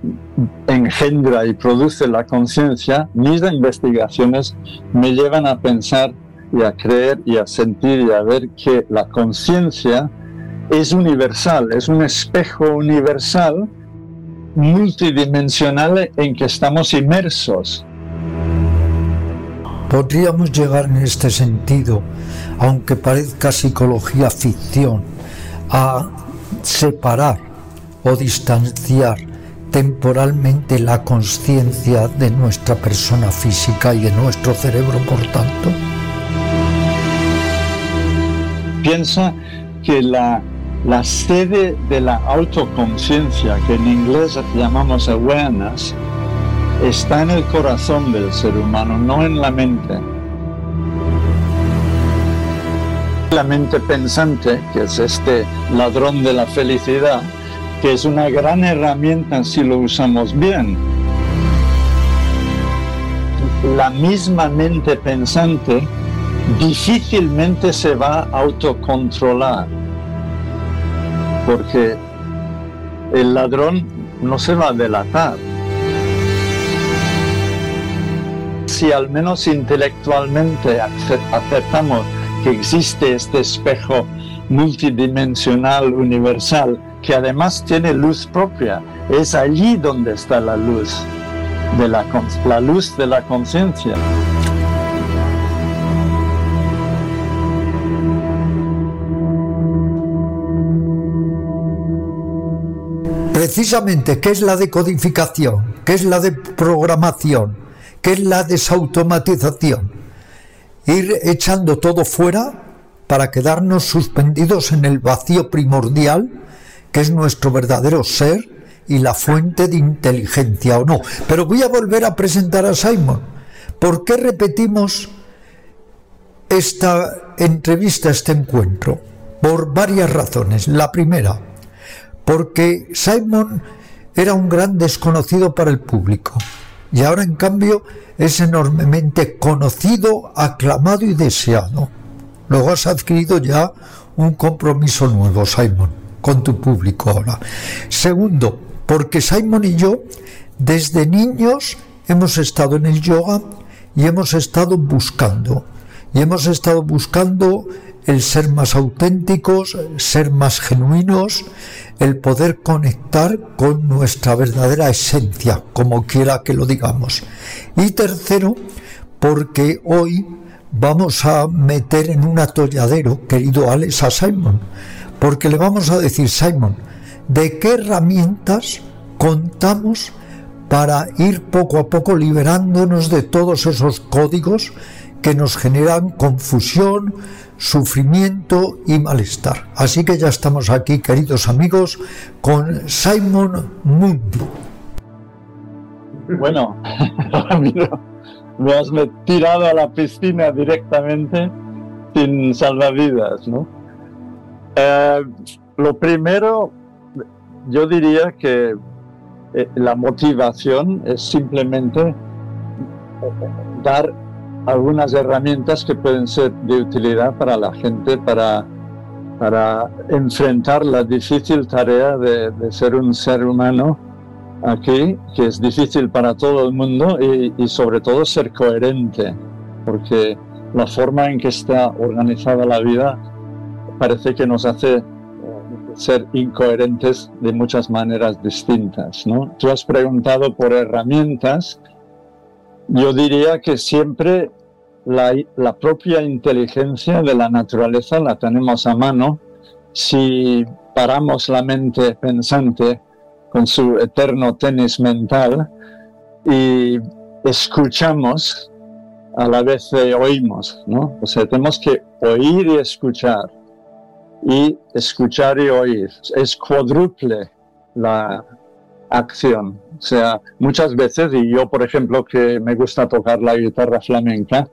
[SPEAKER 8] engendra y produce la conciencia, mis investigaciones me llevan a pensar y a creer y a sentir y a ver que la conciencia es universal, es un espejo universal multidimensional en que estamos inmersos.
[SPEAKER 7] Podríamos llegar en este sentido, aunque parezca psicología ficción, a separar o distanciar temporalmente la conciencia de nuestra persona física y de nuestro cerebro, por tanto?
[SPEAKER 8] Piensa que la la sede de la autoconciencia, que en inglés llamamos awareness, está en el corazón del ser humano, no en la mente. La mente pensante, que es este ladrón de la felicidad, que es una gran herramienta si lo usamos bien. La misma mente pensante difícilmente se va a autocontrolar porque el ladrón no se va a delatar. Si al menos intelectualmente aceptamos que existe este espejo multidimensional universal que además tiene luz propia, es allí donde está la luz de la, la luz de la conciencia.
[SPEAKER 7] Precisamente qué es la decodificación, qué es la de programación, qué es la desautomatización. Ir echando todo fuera para quedarnos suspendidos en el vacío primordial que es nuestro verdadero ser y la fuente de inteligencia o no. Pero voy a volver a presentar a Simon. ¿Por qué repetimos esta entrevista, este encuentro? Por varias razones. La primera, porque Simon era un gran desconocido para el público y ahora en cambio es enormemente conocido, aclamado y deseado. Luego has adquirido ya un compromiso nuevo, Simon, con tu público ahora. Segundo, porque Simon y yo desde niños hemos estado en el yoga y hemos estado buscando, y hemos estado buscando el ser más auténticos, ser más genuinos, el poder conectar con nuestra verdadera esencia, como quiera que lo digamos. Y tercero, porque hoy vamos a meter en un atolladero, querido Alex, a Simon, porque le vamos a decir, Simon, ¿de qué herramientas contamos para ir poco a poco liberándonos de todos esos códigos que nos generan confusión, sufrimiento y malestar. Así que ya estamos aquí, queridos amigos, con Simon Mundi.
[SPEAKER 8] Bueno, me has tirado a la piscina directamente sin salvavidas, ¿no? Eh, lo primero, yo diría que eh, la motivación es simplemente dar algunas herramientas que pueden ser de utilidad para la gente para, para enfrentar la difícil tarea de, ser un ser humano aquí, que es difícil para todo el mundo y, y sobre todo ser coherente, porque la forma en que está organizada la vida parece que nos hace eh, ser incoherentes de muchas maneras distintas. ¿no? Tú has preguntado por herramientas. Yo diría que siempre la, propia inteligencia de la naturaleza la tenemos a mano si paramos la mente pensante con su eterno tenis mental y escuchamos a la vez que oímos, ¿no? O sea, tenemos que oír y escuchar y escuchar y oír. Es cuádruple la acción. O sea, muchas veces, y yo por ejemplo que me gusta tocar la guitarra flamenca,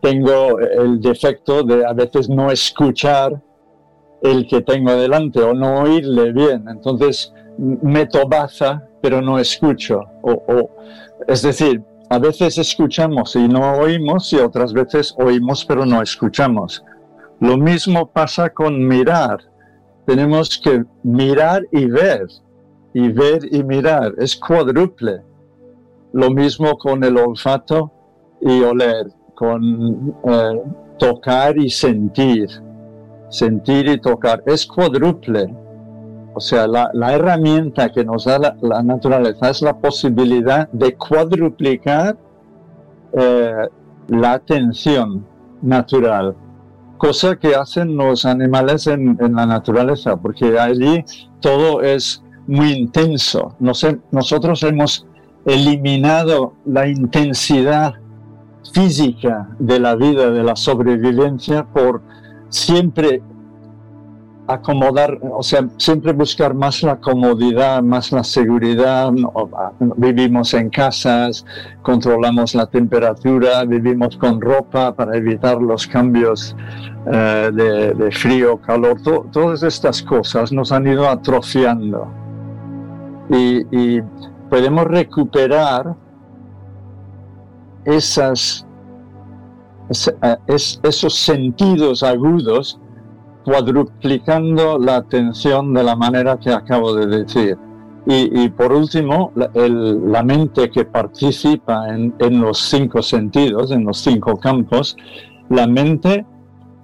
[SPEAKER 8] tengo el defecto de a veces no escuchar el que tengo delante o no oírle bien. Entonces meto baza, pero no escucho. O, es decir, a veces escuchamos y no oímos y otras veces oímos pero no escuchamos. Lo mismo pasa con mirar. Tenemos que mirar y ver. Y ver y mirar. Es cuádruple. Lo mismo con el olfato y oler con eh, tocar y sentir, sentir y tocar. Es cuádruple. O sea, la, herramienta que nos da la, naturaleza es la posibilidad de cuadruplicar eh, la atención natural, cosa que hacen los animales en, la naturaleza, porque allí todo es muy intenso. nosotros hemos eliminado la intensidad física de la vida, de la sobrevivencia, por siempre acomodar, o sea, siempre buscar más la comodidad, más la seguridad. Vivimos en casas, controlamos la temperatura, vivimos con ropa para evitar los cambios eh, de, frío, calor. todas estas cosas nos han ido atrofiando. Y podemos recuperar esas, eh, esos sentidos agudos cuadruplicando la atención de la manera que acabo de decir. Y, por último, la, mente que participa en, en, los cinco sentidos, en los cinco campos, la mente,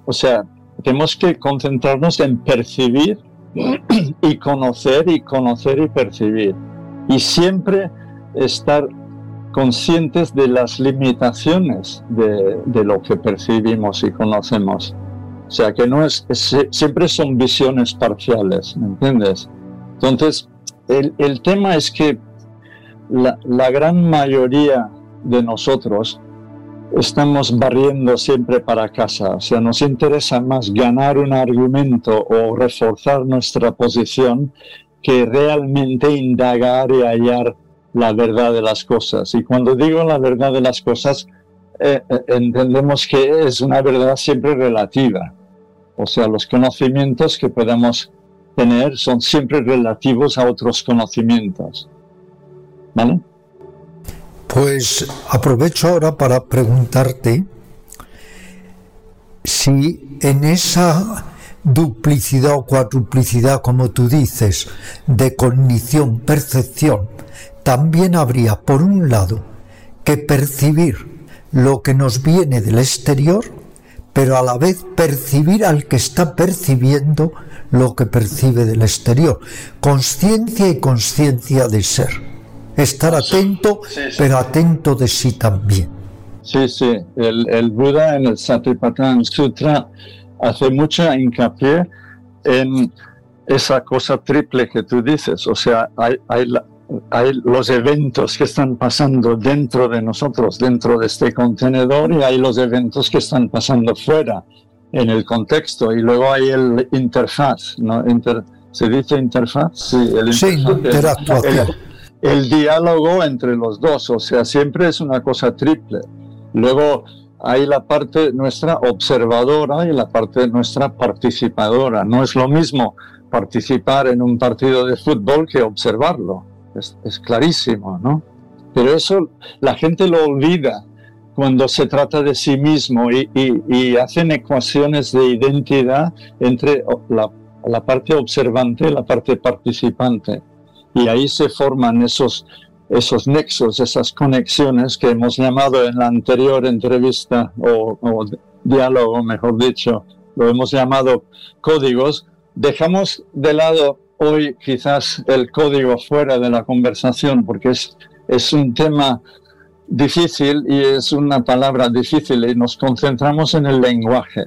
[SPEAKER 8] o sea, tenemos que concentrarnos en percibir y conocer y conocer y percibir. Y siempre estar conscientes de las limitaciones de, lo que percibimos y conocemos. O sea, que no es, siempre son visiones parciales, ¿me entiendes? Entonces, el, tema es que la, gran mayoría de nosotros estamos barriendo siempre para casa. O sea, nos interesa más ganar un argumento o reforzar nuestra posición que realmente indagar y hallar la verdad de las cosas. Y cuando digo la verdad de las cosas, eh, eh, entendemos que es una verdad siempre relativa. O sea, los conocimientos que podemos tener son siempre relativos a otros conocimientos. ¿Vale?
[SPEAKER 7] Pues aprovecho ahora para preguntarte si en esa duplicidad o cuadruplicidad, como tú dices, de cognición, percepción, también habría, por un lado, que percibir lo que nos viene del exterior, pero a la vez percibir al que está percibiendo lo que percibe del exterior. Conciencia y conciencia de ser estar atento, pero atento de sí también.
[SPEAKER 8] Sí, sí, el, el Buda en el Satipatthana Sutra hace mucha hincapié en esa cosa triple que tú dices, o sea, hay, hay, hay, los eventos que están pasando dentro de nosotros, dentro de este contenedor, y hay los eventos que están pasando fuera, en el contexto, y luego hay el interfaz, ¿no? ¿Se dice interfaz?
[SPEAKER 7] Sí, el interfaz, sí,
[SPEAKER 8] el diálogo entre los dos, o sea, siempre es una cosa triple. Luego hay la parte nuestra observadora y la parte nuestra participadora. No es lo mismo participar en un partido de fútbol que observarlo. Es, clarísimo, ¿no? Pero eso la gente lo olvida cuando se trata de sí mismo y, hacen ecuaciones de identidad entre la, la parte observante y la parte participante y ahí se forman esos, esos nexos, esas conexiones que hemos llamado en la anterior entrevista o, diálogo, mejor dicho, lo hemos llamado códigos. Dejamos de lado hoy quizás el código fuera de la conversación porque es, es un tema difícil y es una palabra difícil y nos concentramos en el lenguaje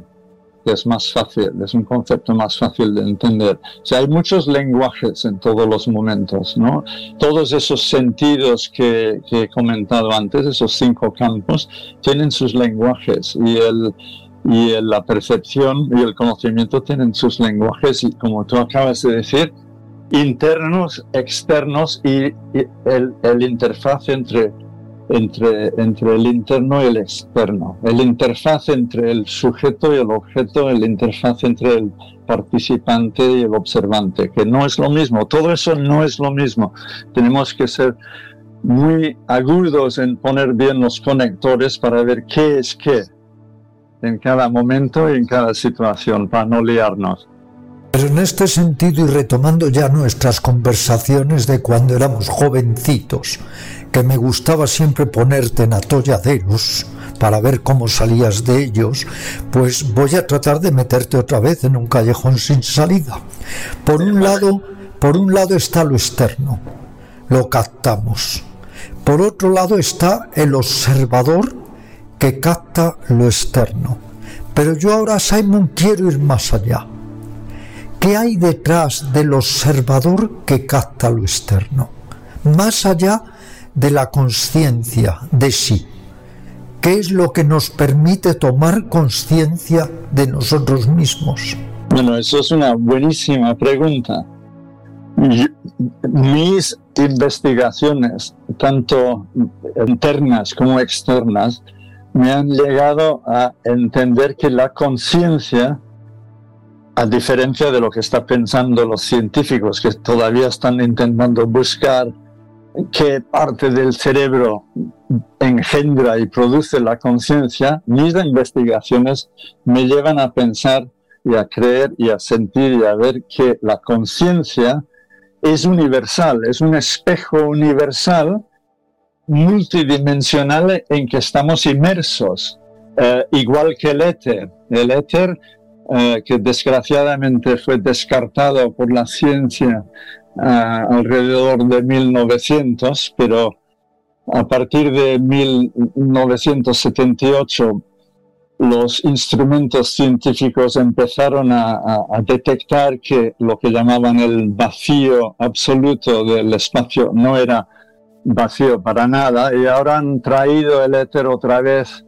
[SPEAKER 8] es más fácil, es un concepto más fácil de entender. O hay muchos lenguajes en todos los momentos, ¿no? Todos esos sentidos que, he comentado antes, esos cinco campos, tienen sus lenguajes y el, y la percepción y el conocimiento tienen sus lenguajes y como tú acabas de decir, internos, externos y, el, el interfaz entre entre, entre el interno y el externo, el interfaz entre el sujeto y el objeto, el interfaz entre el participante y el observante, que no es lo mismo, todo eso no es lo mismo. Tenemos que ser muy agudos en poner bien los conectores para ver qué es qué en cada momento y en cada situación, para no liarnos.
[SPEAKER 7] Pero en este sentido y retomando ya nuestras conversaciones de cuando éramos jovencitos, que me gustaba siempre ponerte en atolladeros para ver cómo salías de ellos, pues voy a tratar de meterte otra vez en un callejón sin salida. Por un lado, por un lado está lo externo, lo captamos. Por otro lado está el observador que capta lo externo. Pero yo ahora, Simon, quiero ir más allá. ¿Qué hay detrás del observador que capta lo externo? Más allá de la conciencia de sí. ¿Qué es lo que nos permite tomar conciencia de nosotros mismos?
[SPEAKER 8] Bueno, eso es una buenísima pregunta. Mis investigaciones, tanto internas como externas, me han llegado a entender que la conciencia, a diferencia de lo que están pensando los científicos que todavía están intentando buscar qué parte del cerebro engendra y produce la conciencia, mis investigaciones me llevan a pensar y a creer y a sentir y a ver que la conciencia es universal, es un espejo universal multidimensional en que estamos inmersos, eh, igual que el éter. El éter, eh, que desgraciadamente fue descartado por la ciencia alrededor de 1900, pero a partir de 1978 los instrumentos científicos empezaron a, detectar que lo que llamaban el vacío absoluto del espacio no era vacío para nada y ahora han traído el éter otra vez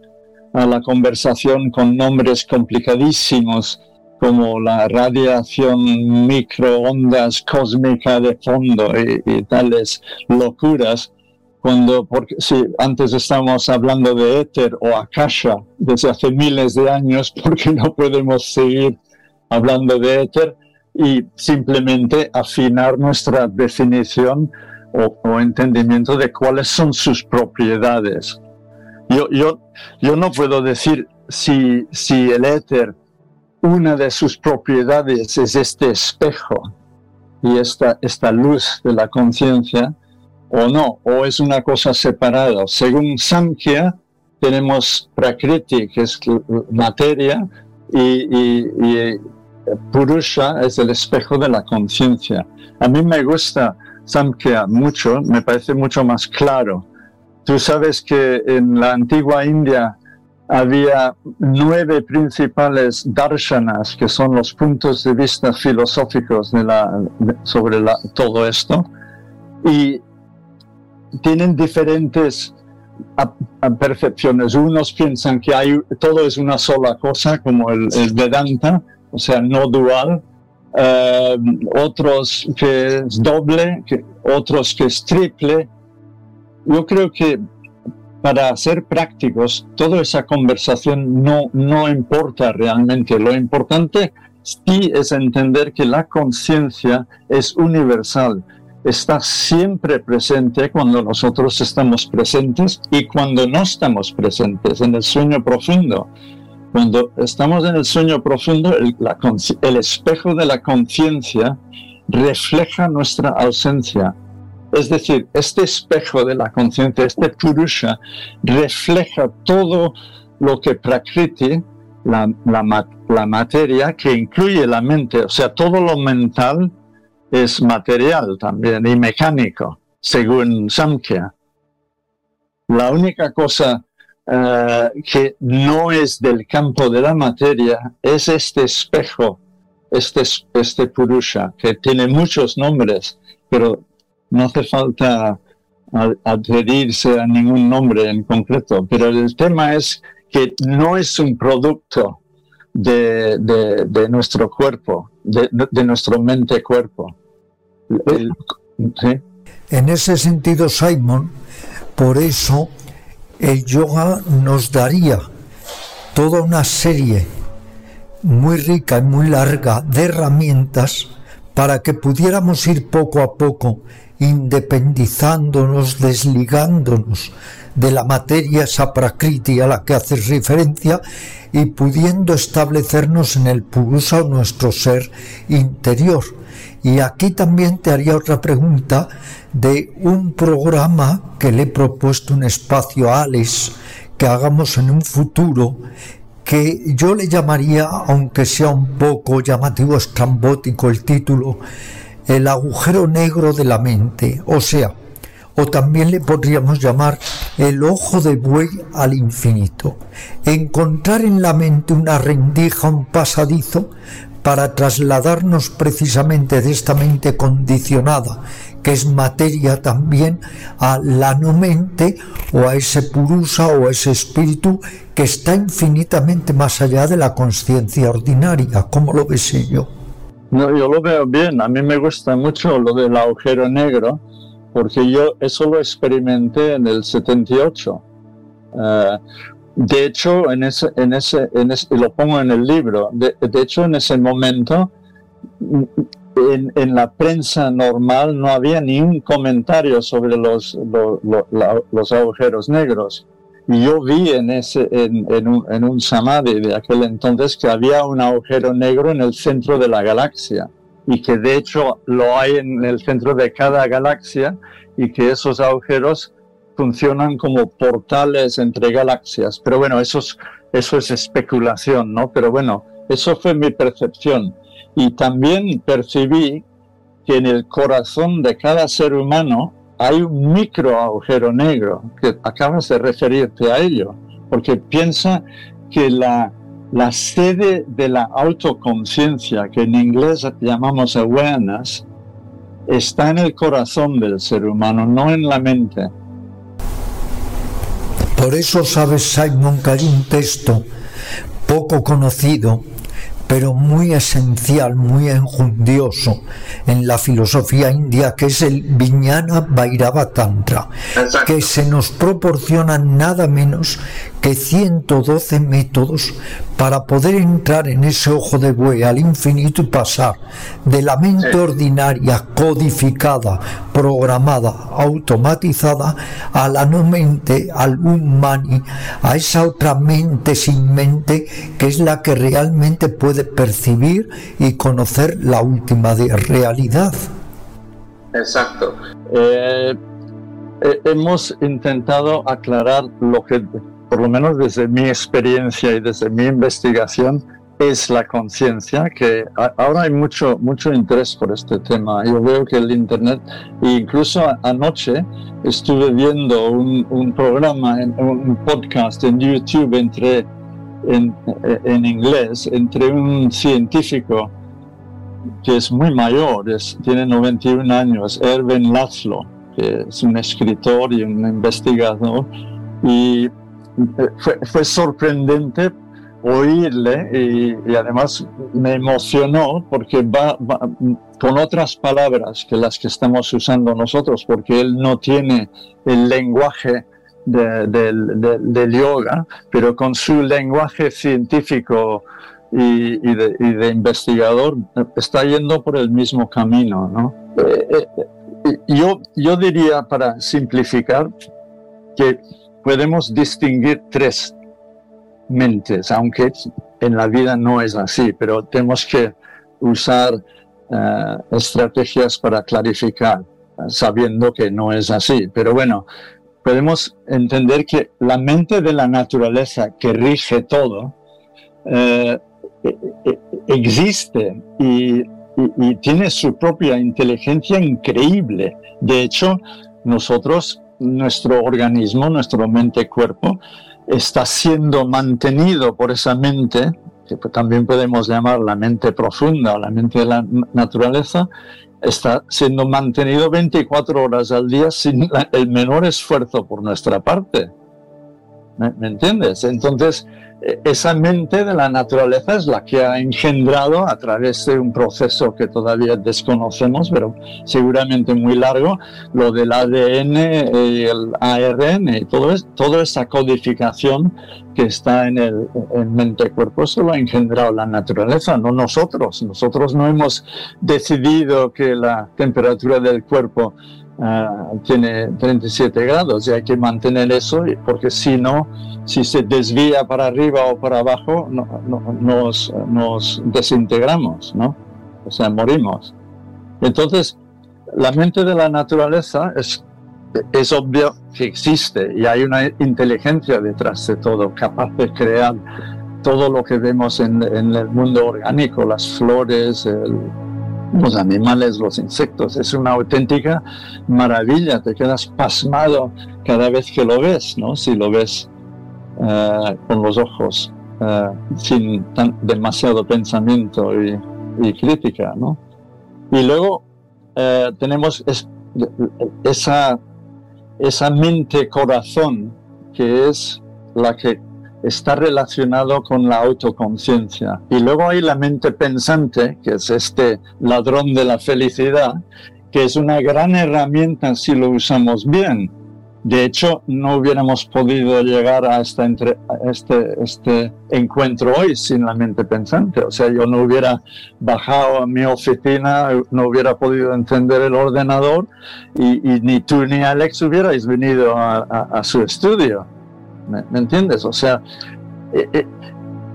[SPEAKER 8] a la conversación con nombres complicadísimos como la radiación microondas cósmica de fondo y, tales locuras, cuando porque, si antes estamos hablando de éter o akasha desde hace miles de años, porque no podemos seguir hablando de éter y simplemente afinar nuestra definición o, entendimiento de cuáles son sus propiedades. Yo, yo, yo no puedo decir si, si el éter una de sus propiedades es este espejo y esta, esta luz de la conciencia, o no, o es una cosa separada. Según Samkhya, tenemos Prakriti, que es materia, y, Purusha es el espejo de la conciencia. A mí me gusta Samkhya mucho, me parece mucho más claro. Tú sabes que en la antigua India había nueve principales darshanas, que son los puntos de vista filosóficos sobre todo esto, y tienen diferentes percepciones. Unos piensan que hay, todo es una sola cosa, como el, Vedanta, o sea, no dual. Eh, otros que es doble, que, otros que es triple. Yo creo que para ser prácticos, toda esa conversación no, no importa realmente. Lo importante sí es entender que la conciencia es universal, está siempre presente cuando nosotros estamos presentes y cuando no estamos presentes en el sueño profundo. Cuando estamos en el sueño profundo, el, el espejo de la conciencia refleja nuestra ausencia, es decir, este espejo de la conciencia, este Purusha, refleja todo lo que Prakriti, la, la, materia, que incluye la mente, o sea, todo lo mental es material también y mecánico, según Samkhya. La única cosa eh, que no es del campo de la materia es este espejo, este, este Purusha, que tiene muchos nombres, pero no hace falta adherirse a ningún nombre en concreto, pero el tema es que no es un producto de, nuestro cuerpo, de, nuestro mente-cuerpo.
[SPEAKER 7] En ese sentido, Simon, por eso el yoga nos daría toda una serie muy rica y muy larga de herramientas para que pudiéramos ir poco a poco independizándonos, desligándonos de la materia esa prakriti a la que haces referencia y pudiendo establecernos en el purusa, nuestro ser interior. Y aquí también te haría otra pregunta de un programa que le he propuesto un espacio a Alex que hagamos en un futuro que yo le llamaría, aunque sea un poco llamativo, estrambótico el título, el agujero negro de la mente, o sea, o también le podríamos llamar el ojo de buey al infinito. Encontrar en la mente una rendija, un pasadizo, para trasladarnos precisamente de esta mente condicionada, que es materia también, a la no mente o a ese purusa o a ese espíritu que está infinitamente más allá de la conciencia ordinaria, como lo ves yo.
[SPEAKER 8] No, yo lo veo bien. A mí me gusta mucho lo del agujero negro, porque yo eso lo experimenté en el 78. Eh, de hecho, en ese, en ese, en ese, lo pongo en el libro, de, hecho, en ese momento, en, en, la prensa normal no había ni un comentario sobre los, los agujeros negros. Y yo vi en, ese, en, un, en un samadhi de aquel entonces que había un agujero negro en el centro de la galaxia y que de hecho lo hay en el centro de cada galaxia y que esos agujeros funcionan como portales entre galaxias. Pero bueno, eso es, eso es especulación, ¿no? Pero bueno, eso fue mi percepción. Y también percibí que en el corazón de cada ser humano hay un micro agujero negro, que acabas de referirte a ello, porque piensa que la, la sede de la autoconciencia, que en inglés llamamos awareness, está en el corazón del ser humano, no en la mente.
[SPEAKER 7] Por eso sabes, Simon, que hay un texto poco conocido pero muy esencial, muy enjundioso en la filosofía india, que es el Vijnana Vairava Tantra, que se nos proporciona nada menos que 112 métodos para poder entrar en ese ojo de buey al infinito y pasar de la mente ordinaria, codificada, programada, automatizada, a la no mente, al mani, a esa otra mente sin mente que es la que realmente puede percibir y conocer la última realidad.
[SPEAKER 8] Exacto. Eh, eh, hemos intentado aclarar lo que por lo menos desde mi experiencia y desde mi investigación, es la conciencia, que ahora hay mucho, mucho interés por este tema. Yo veo que el Internet, incluso anoche estuve viendo un, programa, un podcast en YouTube entre, en, en, inglés entre un científico que es muy mayor, tiene 91 años, Erwin Laszlo, que es un escritor y un investigador, y fue, sorprendente oírle y, además me emocionó porque va, con otras palabras que las que estamos usando nosotros, porque él no tiene el lenguaje del yoga, pero con su lenguaje científico y, de, investigador está yendo por el mismo camino. ¿no? Eh, eh, yo, yo diría, para simplificar, que podemos distinguir tres mentes, aunque en la vida no es así, pero tenemos que usar eh, estrategias para clarificar, sabiendo que no es así. Pero bueno, podemos entender que la mente de la naturaleza que rige todo eh, e, e, existe y, y tiene su propia inteligencia increíble. De hecho, nosotros nuestro organismo, nuestro mente-cuerpo, está siendo mantenido por esa mente, que también podemos llamar la mente profunda o la mente de la naturaleza, está siendo mantenido 24 horas al día sin el menor esfuerzo por nuestra parte. ¿Me, ¿Me, entiendes? Entonces, esa mente de la naturaleza es la que ha engendrado a través de un proceso que todavía desconocemos, pero seguramente muy largo, lo del ADN y el ARN y todo es, toda esa codificación que está en el en mente-cuerpo, eso lo ha engendrado la naturaleza, no nosotros. Nosotros no hemos decidido que la temperatura del cuerpo Ah, tiene 37 grados y hay que mantener eso porque si no, si se desvía para arriba o para abajo, nos, nos desintegramos, ¿no? O sea, morimos. Entonces, la mente de la naturaleza es, es obvio que existe y hay una inteligencia detrás de todo, capaz de crear todo lo que vemos en, en el mundo orgánico, las flores, el, los animales, los insectos. Es una auténtica maravilla, te quedas pasmado cada vez que lo ves, ¿no? Si lo ves eh, con los ojos, eh, sin demasiado pensamiento y, crítica, ¿no? Y luego eh, tenemos esa, esa mente-corazón que es la que está relacionado con la autoconciencia. Y luego hay la mente pensante, que es este ladrón de la felicidad, que es una gran herramienta si lo usamos bien. De hecho, no hubiéramos podido llegar a, esta entre, este, este encuentro hoy sin la mente pensante. O sea, yo no hubiera bajado a mi oficina, no hubiera podido encender el ordenador y, ni tú ni Alex hubierais venido a su estudio. ¿Me, entiendes? O sea, eh, eh,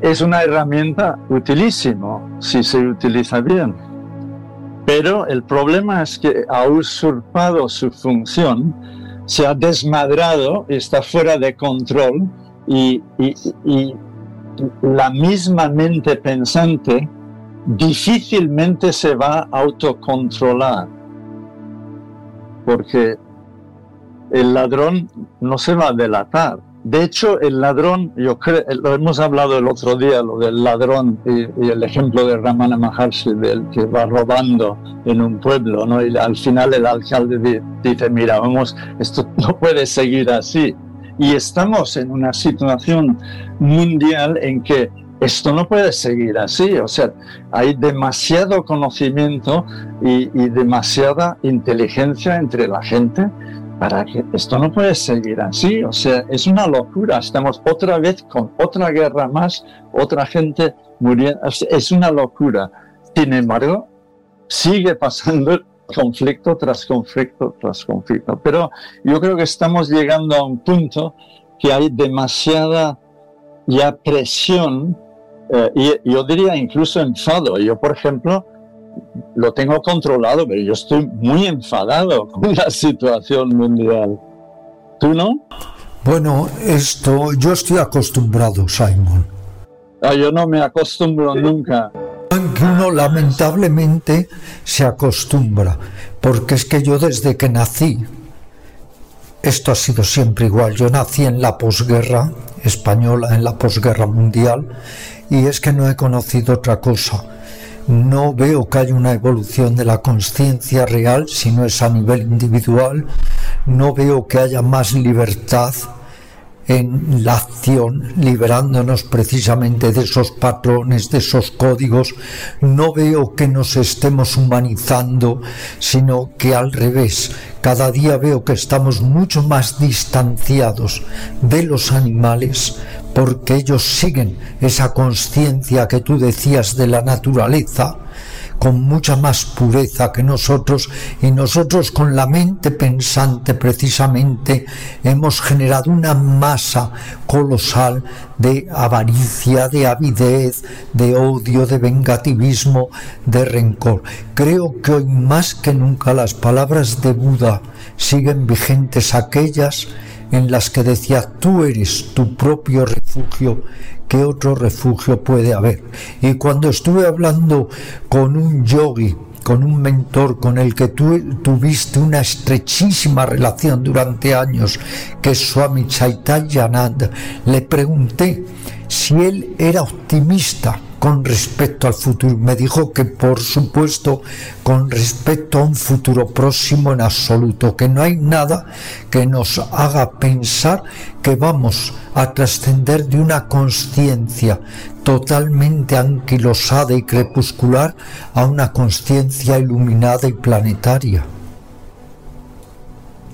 [SPEAKER 8] es una herramienta utilísima si se utiliza bien. Pero el problema es que ha usurpado su función, se ha desmadrado, está fuera de control y, y la misma mente pensante difícilmente se va a autocontrolar. Porque el ladrón no se va a delatar de hecho, el ladrón, yo creo, lo hemos hablado el otro día, lo del ladrón y, el ejemplo de Ramana Maharshi, del que va robando en un pueblo, ¿no? Y al final el alcalde dice, mira, vamos, esto no puede seguir así. Y estamos en una situación mundial en que esto no puede seguir así. O sea, hay demasiado conocimiento y, demasiada inteligencia entre la gente para que esto no puede seguir así. O sea, es una locura. Estamos otra vez con otra guerra más, otra gente muriendo. Es una locura. Sin embargo, sigue pasando conflicto tras conflicto tras conflicto. Pero yo creo que estamos llegando a un punto que hay demasiada ya presión eh, y yo diría incluso enfado. Yo, por ejemplo, lo tengo controlado, pero yo estoy muy enfadado con la situación mundial. ¿Tú no?
[SPEAKER 7] Bueno, esto yo estoy acostumbrado, Simon.
[SPEAKER 8] Ah, yo no me acostumbro nunca.
[SPEAKER 7] Aunque uno lamentablemente se acostumbra, porque es que yo desde que nací, esto ha sido siempre igual, yo nací en la posguerra española, en la posguerra mundial, y es que no he conocido otra cosa. No veo que haya una evolución de la conciencia real, si no es a nivel individual. No veo que haya más libertad en la acción, liberándonos precisamente de esos patrones, de esos códigos. No veo que nos estemos humanizando, sino que al revés, cada día veo que estamos mucho más distanciados de los animales porque ellos siguen esa conciencia que tú decías de la naturaleza con mucha más pureza que nosotros y nosotros con la mente pensante precisamente hemos generado una masa colosal de avaricia, de avidez, de odio, de vengativismo, de rencor. Creo que hoy más que nunca las palabras de Buda siguen vigentes aquellas en las que decía tú eres tu propio refugio, ¿qué otro refugio puede haber? Y cuando estuve hablando con un yogi, con un mentor con el que tuviste una estrechísima relación durante años, que es Swami Chaitanya le pregunté si él era optimista con respecto al futuro. Me dijo que por supuesto con respecto a un futuro próximo en absoluto, que no hay nada que nos haga pensar que vamos a trascender de una conciencia totalmente anquilosada y crepuscular a una conciencia iluminada y planetaria.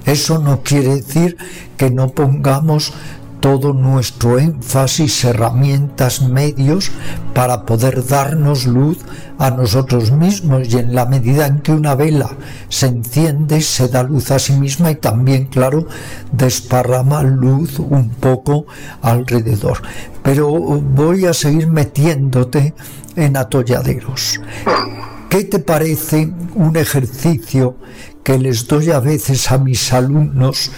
[SPEAKER 7] Eso no quiere decir que no pongamos todo nuestro énfasis, herramientas, medios para poder darnos luz a nosotros mismos y en la medida en que una vela se enciende, se da luz a sí misma y también, claro, desparrama luz un poco alrededor. Pero voy a seguir metiéndote en atolladeros. ¿Qué te parece un ejercicio que les doy a veces a mis alumnos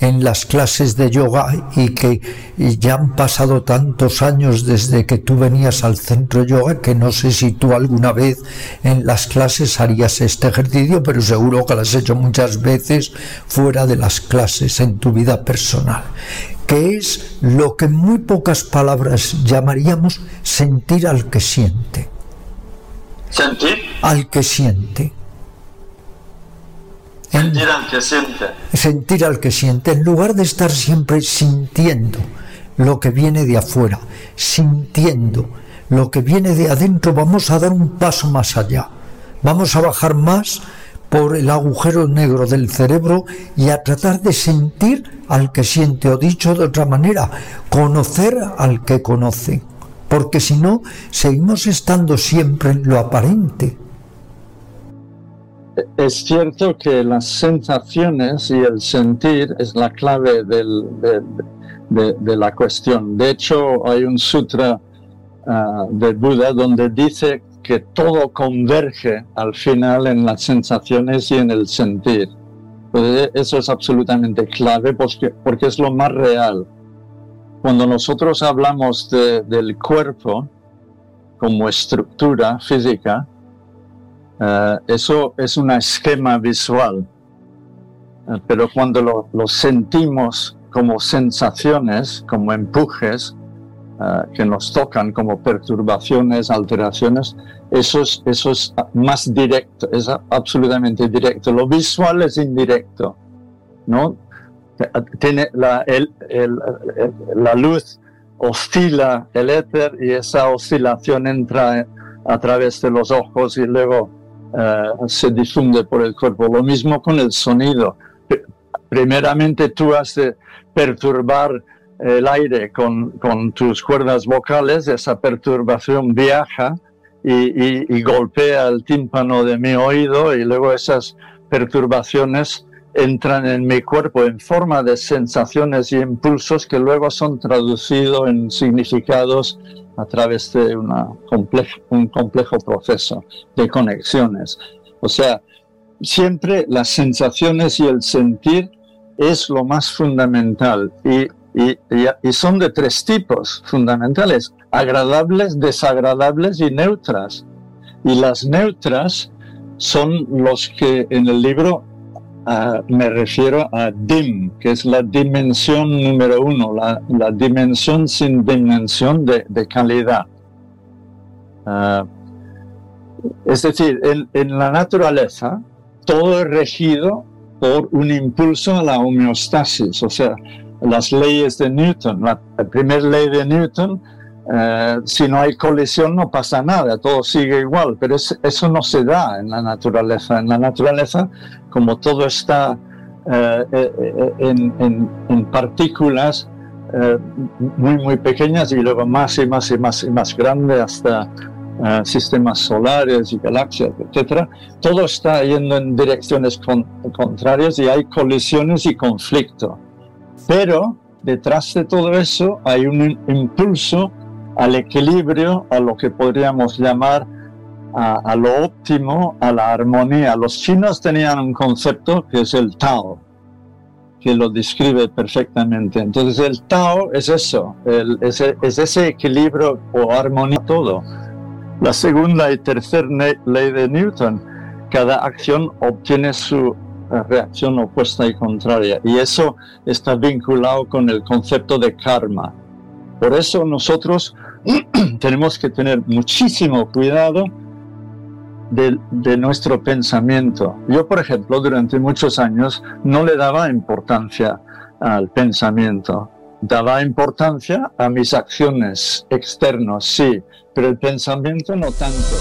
[SPEAKER 7] en las clases de yoga y que ya han pasado tantos años desde que tú venías al centro yoga que no sé si tú alguna vez en las clases harías este ejercicio, pero seguro que lo has hecho muchas veces fuera de las clases en tu vida personal, que es lo que en muy pocas palabras llamaríamos sentir al que siente.
[SPEAKER 8] ¿Sentir?
[SPEAKER 7] Al que siente.
[SPEAKER 8] Sentir al que siente.
[SPEAKER 7] Sentir al que siente, en lugar de estar siempre sintiendo lo que viene de afuera, sintiendo lo que viene de adentro, vamos a dar un paso más allá. Vamos a bajar más por el agujero negro del cerebro y a tratar de sentir al que siente, o dicho de otra manera, conocer al que conoce. Porque si no, seguimos estando siempre en lo aparente
[SPEAKER 8] es cierto que las sensaciones y el sentir es la clave de, la cuestión. De hecho, hay un sutra ah, de Buda donde dice que todo converge al final en las sensaciones y en el sentir. Pues eso es absolutamente clave porque es lo más real. Cuando nosotros hablamos del cuerpo como estructura física, eh, eso es un esquema visual, eh, pero cuando lo, sentimos como sensaciones, como empujes eh, que nos tocan, como perturbaciones, alteraciones, eso es, eso es más directo, es absolutamente directo. Lo visual es indirecto, ¿no? tiene la, la luz oscila el éter y esa oscilación entra a través de los ojos y luego eh, se difunde por el cuerpo. Lo mismo con el sonido. Primeramente tú has de perturbar el aire con, con tus cuerdas vocales, esa perturbación viaja y, y, golpea el tímpano de mi oído y luego esas perturbaciones entran en mi cuerpo en forma de sensaciones y impulsos que luego son traducidos en significados a través de una un complejo proceso de conexiones. O sea, siempre las sensaciones y el sentir es lo más fundamental y, y, y son de tres tipos fundamentales, agradables, desagradables y neutras. Y las neutras son los que en el libro me refiero a DIM, que es la dimensión número uno, la, dimensión sin dimensión de, calidad. Ah, es decir, en, la naturaleza todo es regido por un impulso a la homeostasis, o sea, las leyes de Newton. La, la primera ley de Newton eh, si no hay colisión no pasa nada, todo sigue igual, pero eso no se da en la naturaleza. En la naturaleza, como todo está eh, eh, en, partículas muy, muy pequeñas y luego más y más y más y más grande hasta sistemas solares y galaxias, etc., todo está yendo en direcciones contrarias y hay colisiones y conflicto. Pero detrás de todo eso hay un impulso al equilibrio, a lo que podríamos llamar a, lo óptimo, a la armonía. Los chinos tenían un concepto que es el Tao, que lo describe perfectamente. Entonces el Tao es eso, es, es, ese equilibrio o armonía todo. La segunda y tercera ley de Newton, cada acción obtiene su reacción opuesta y contraria. Y eso está vinculado con el concepto de karma. Por eso nosotros tenemos que tener muchísimo cuidado de, nuestro pensamiento. Yo, por ejemplo, durante muchos años no le daba importancia al pensamiento. Daba importancia a mis acciones externas, sí, pero el pensamiento no tanto.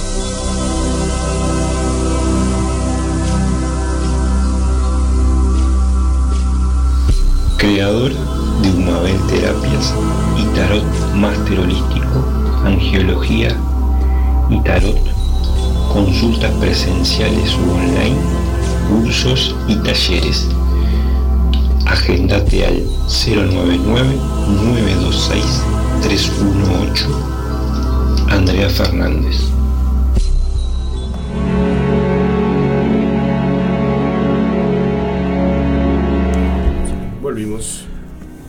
[SPEAKER 5] Creador de Humabel Terapias Tarot Máster Holístico, Angiología y Tarot, consultas presenciales u online, cursos y talleres. Agendate al 099-926-318 Andrea Fernández.
[SPEAKER 6] Volvimos.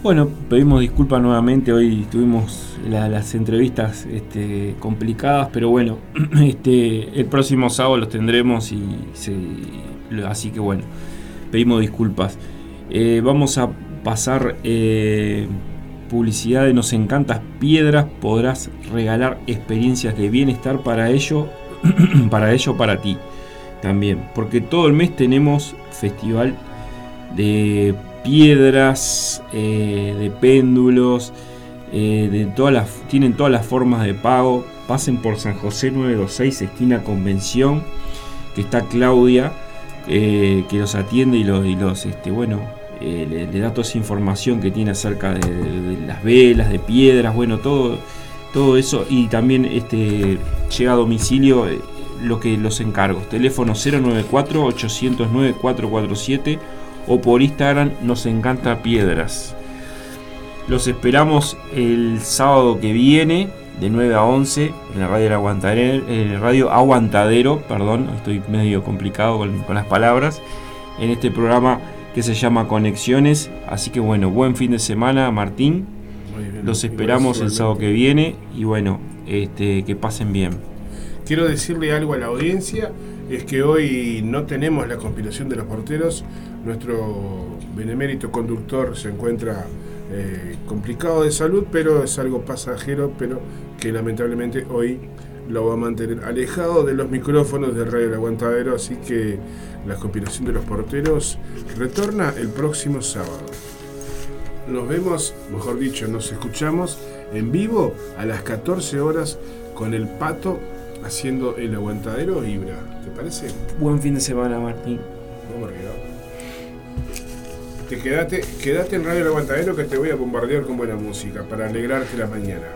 [SPEAKER 1] Bueno, pedimos disculpas nuevamente, hoy tuvimos las entrevistas este, complicadas, pero bueno, este, el próximo sábado los tendremos y así que bueno, pedimos disculpas. Eh, vamos a pasar eh, publicidad de Nos Encantas Piedras, podrás regalar experiencias de bienestar para ello, para ello, para ti también, porque todo el mes tenemos festival de piedras, eh, de péndulos, eh, de todas las, tienen todas las formas de pago. Pasen por San José 926, esquina Convención, que está Claudia, eh, que los atiende y los, y los este, bueno, le, da toda esa información que tiene acerca de, las velas, de piedras, bueno, todo, todo eso. Y también este, llega a domicilio lo que los encargos. Teléfono 094 809 447 o por Instagram nos encanta piedras. Los esperamos el sábado que viene de 9 a 11 en la radio, Aguantadero, en radio Aguantadero, perdón, estoy medio complicado con, las palabras, en este programa que se llama Conexiones. Así que bueno, buen fin de semana Martín. Los esperamos el sábado que viene y bueno, este, que pasen bien.
[SPEAKER 6] Quiero decirle algo a la audiencia, es que hoy no tenemos la conspiración de los porteros, nuestro benemérito conductor se encuentra eh, complicado de salud, pero es algo pasajero, pero que lamentablemente hoy lo va a mantener alejado de los micrófonos de Radio El Aguantadero, así que la conspiración de los porteros retorna el próximo sábado. nos vemos, mejor dicho, nos escuchamos en vivo a las 14 horas con el pato haciendo el aguantadero Ibra. ¿Te parece?
[SPEAKER 1] Buen fin de semana, Martín.
[SPEAKER 6] Vamos arriba. Te quedate, quedate en Radio El Aguantadero que te voy a bombardear con buena música para alegrarte la mañana.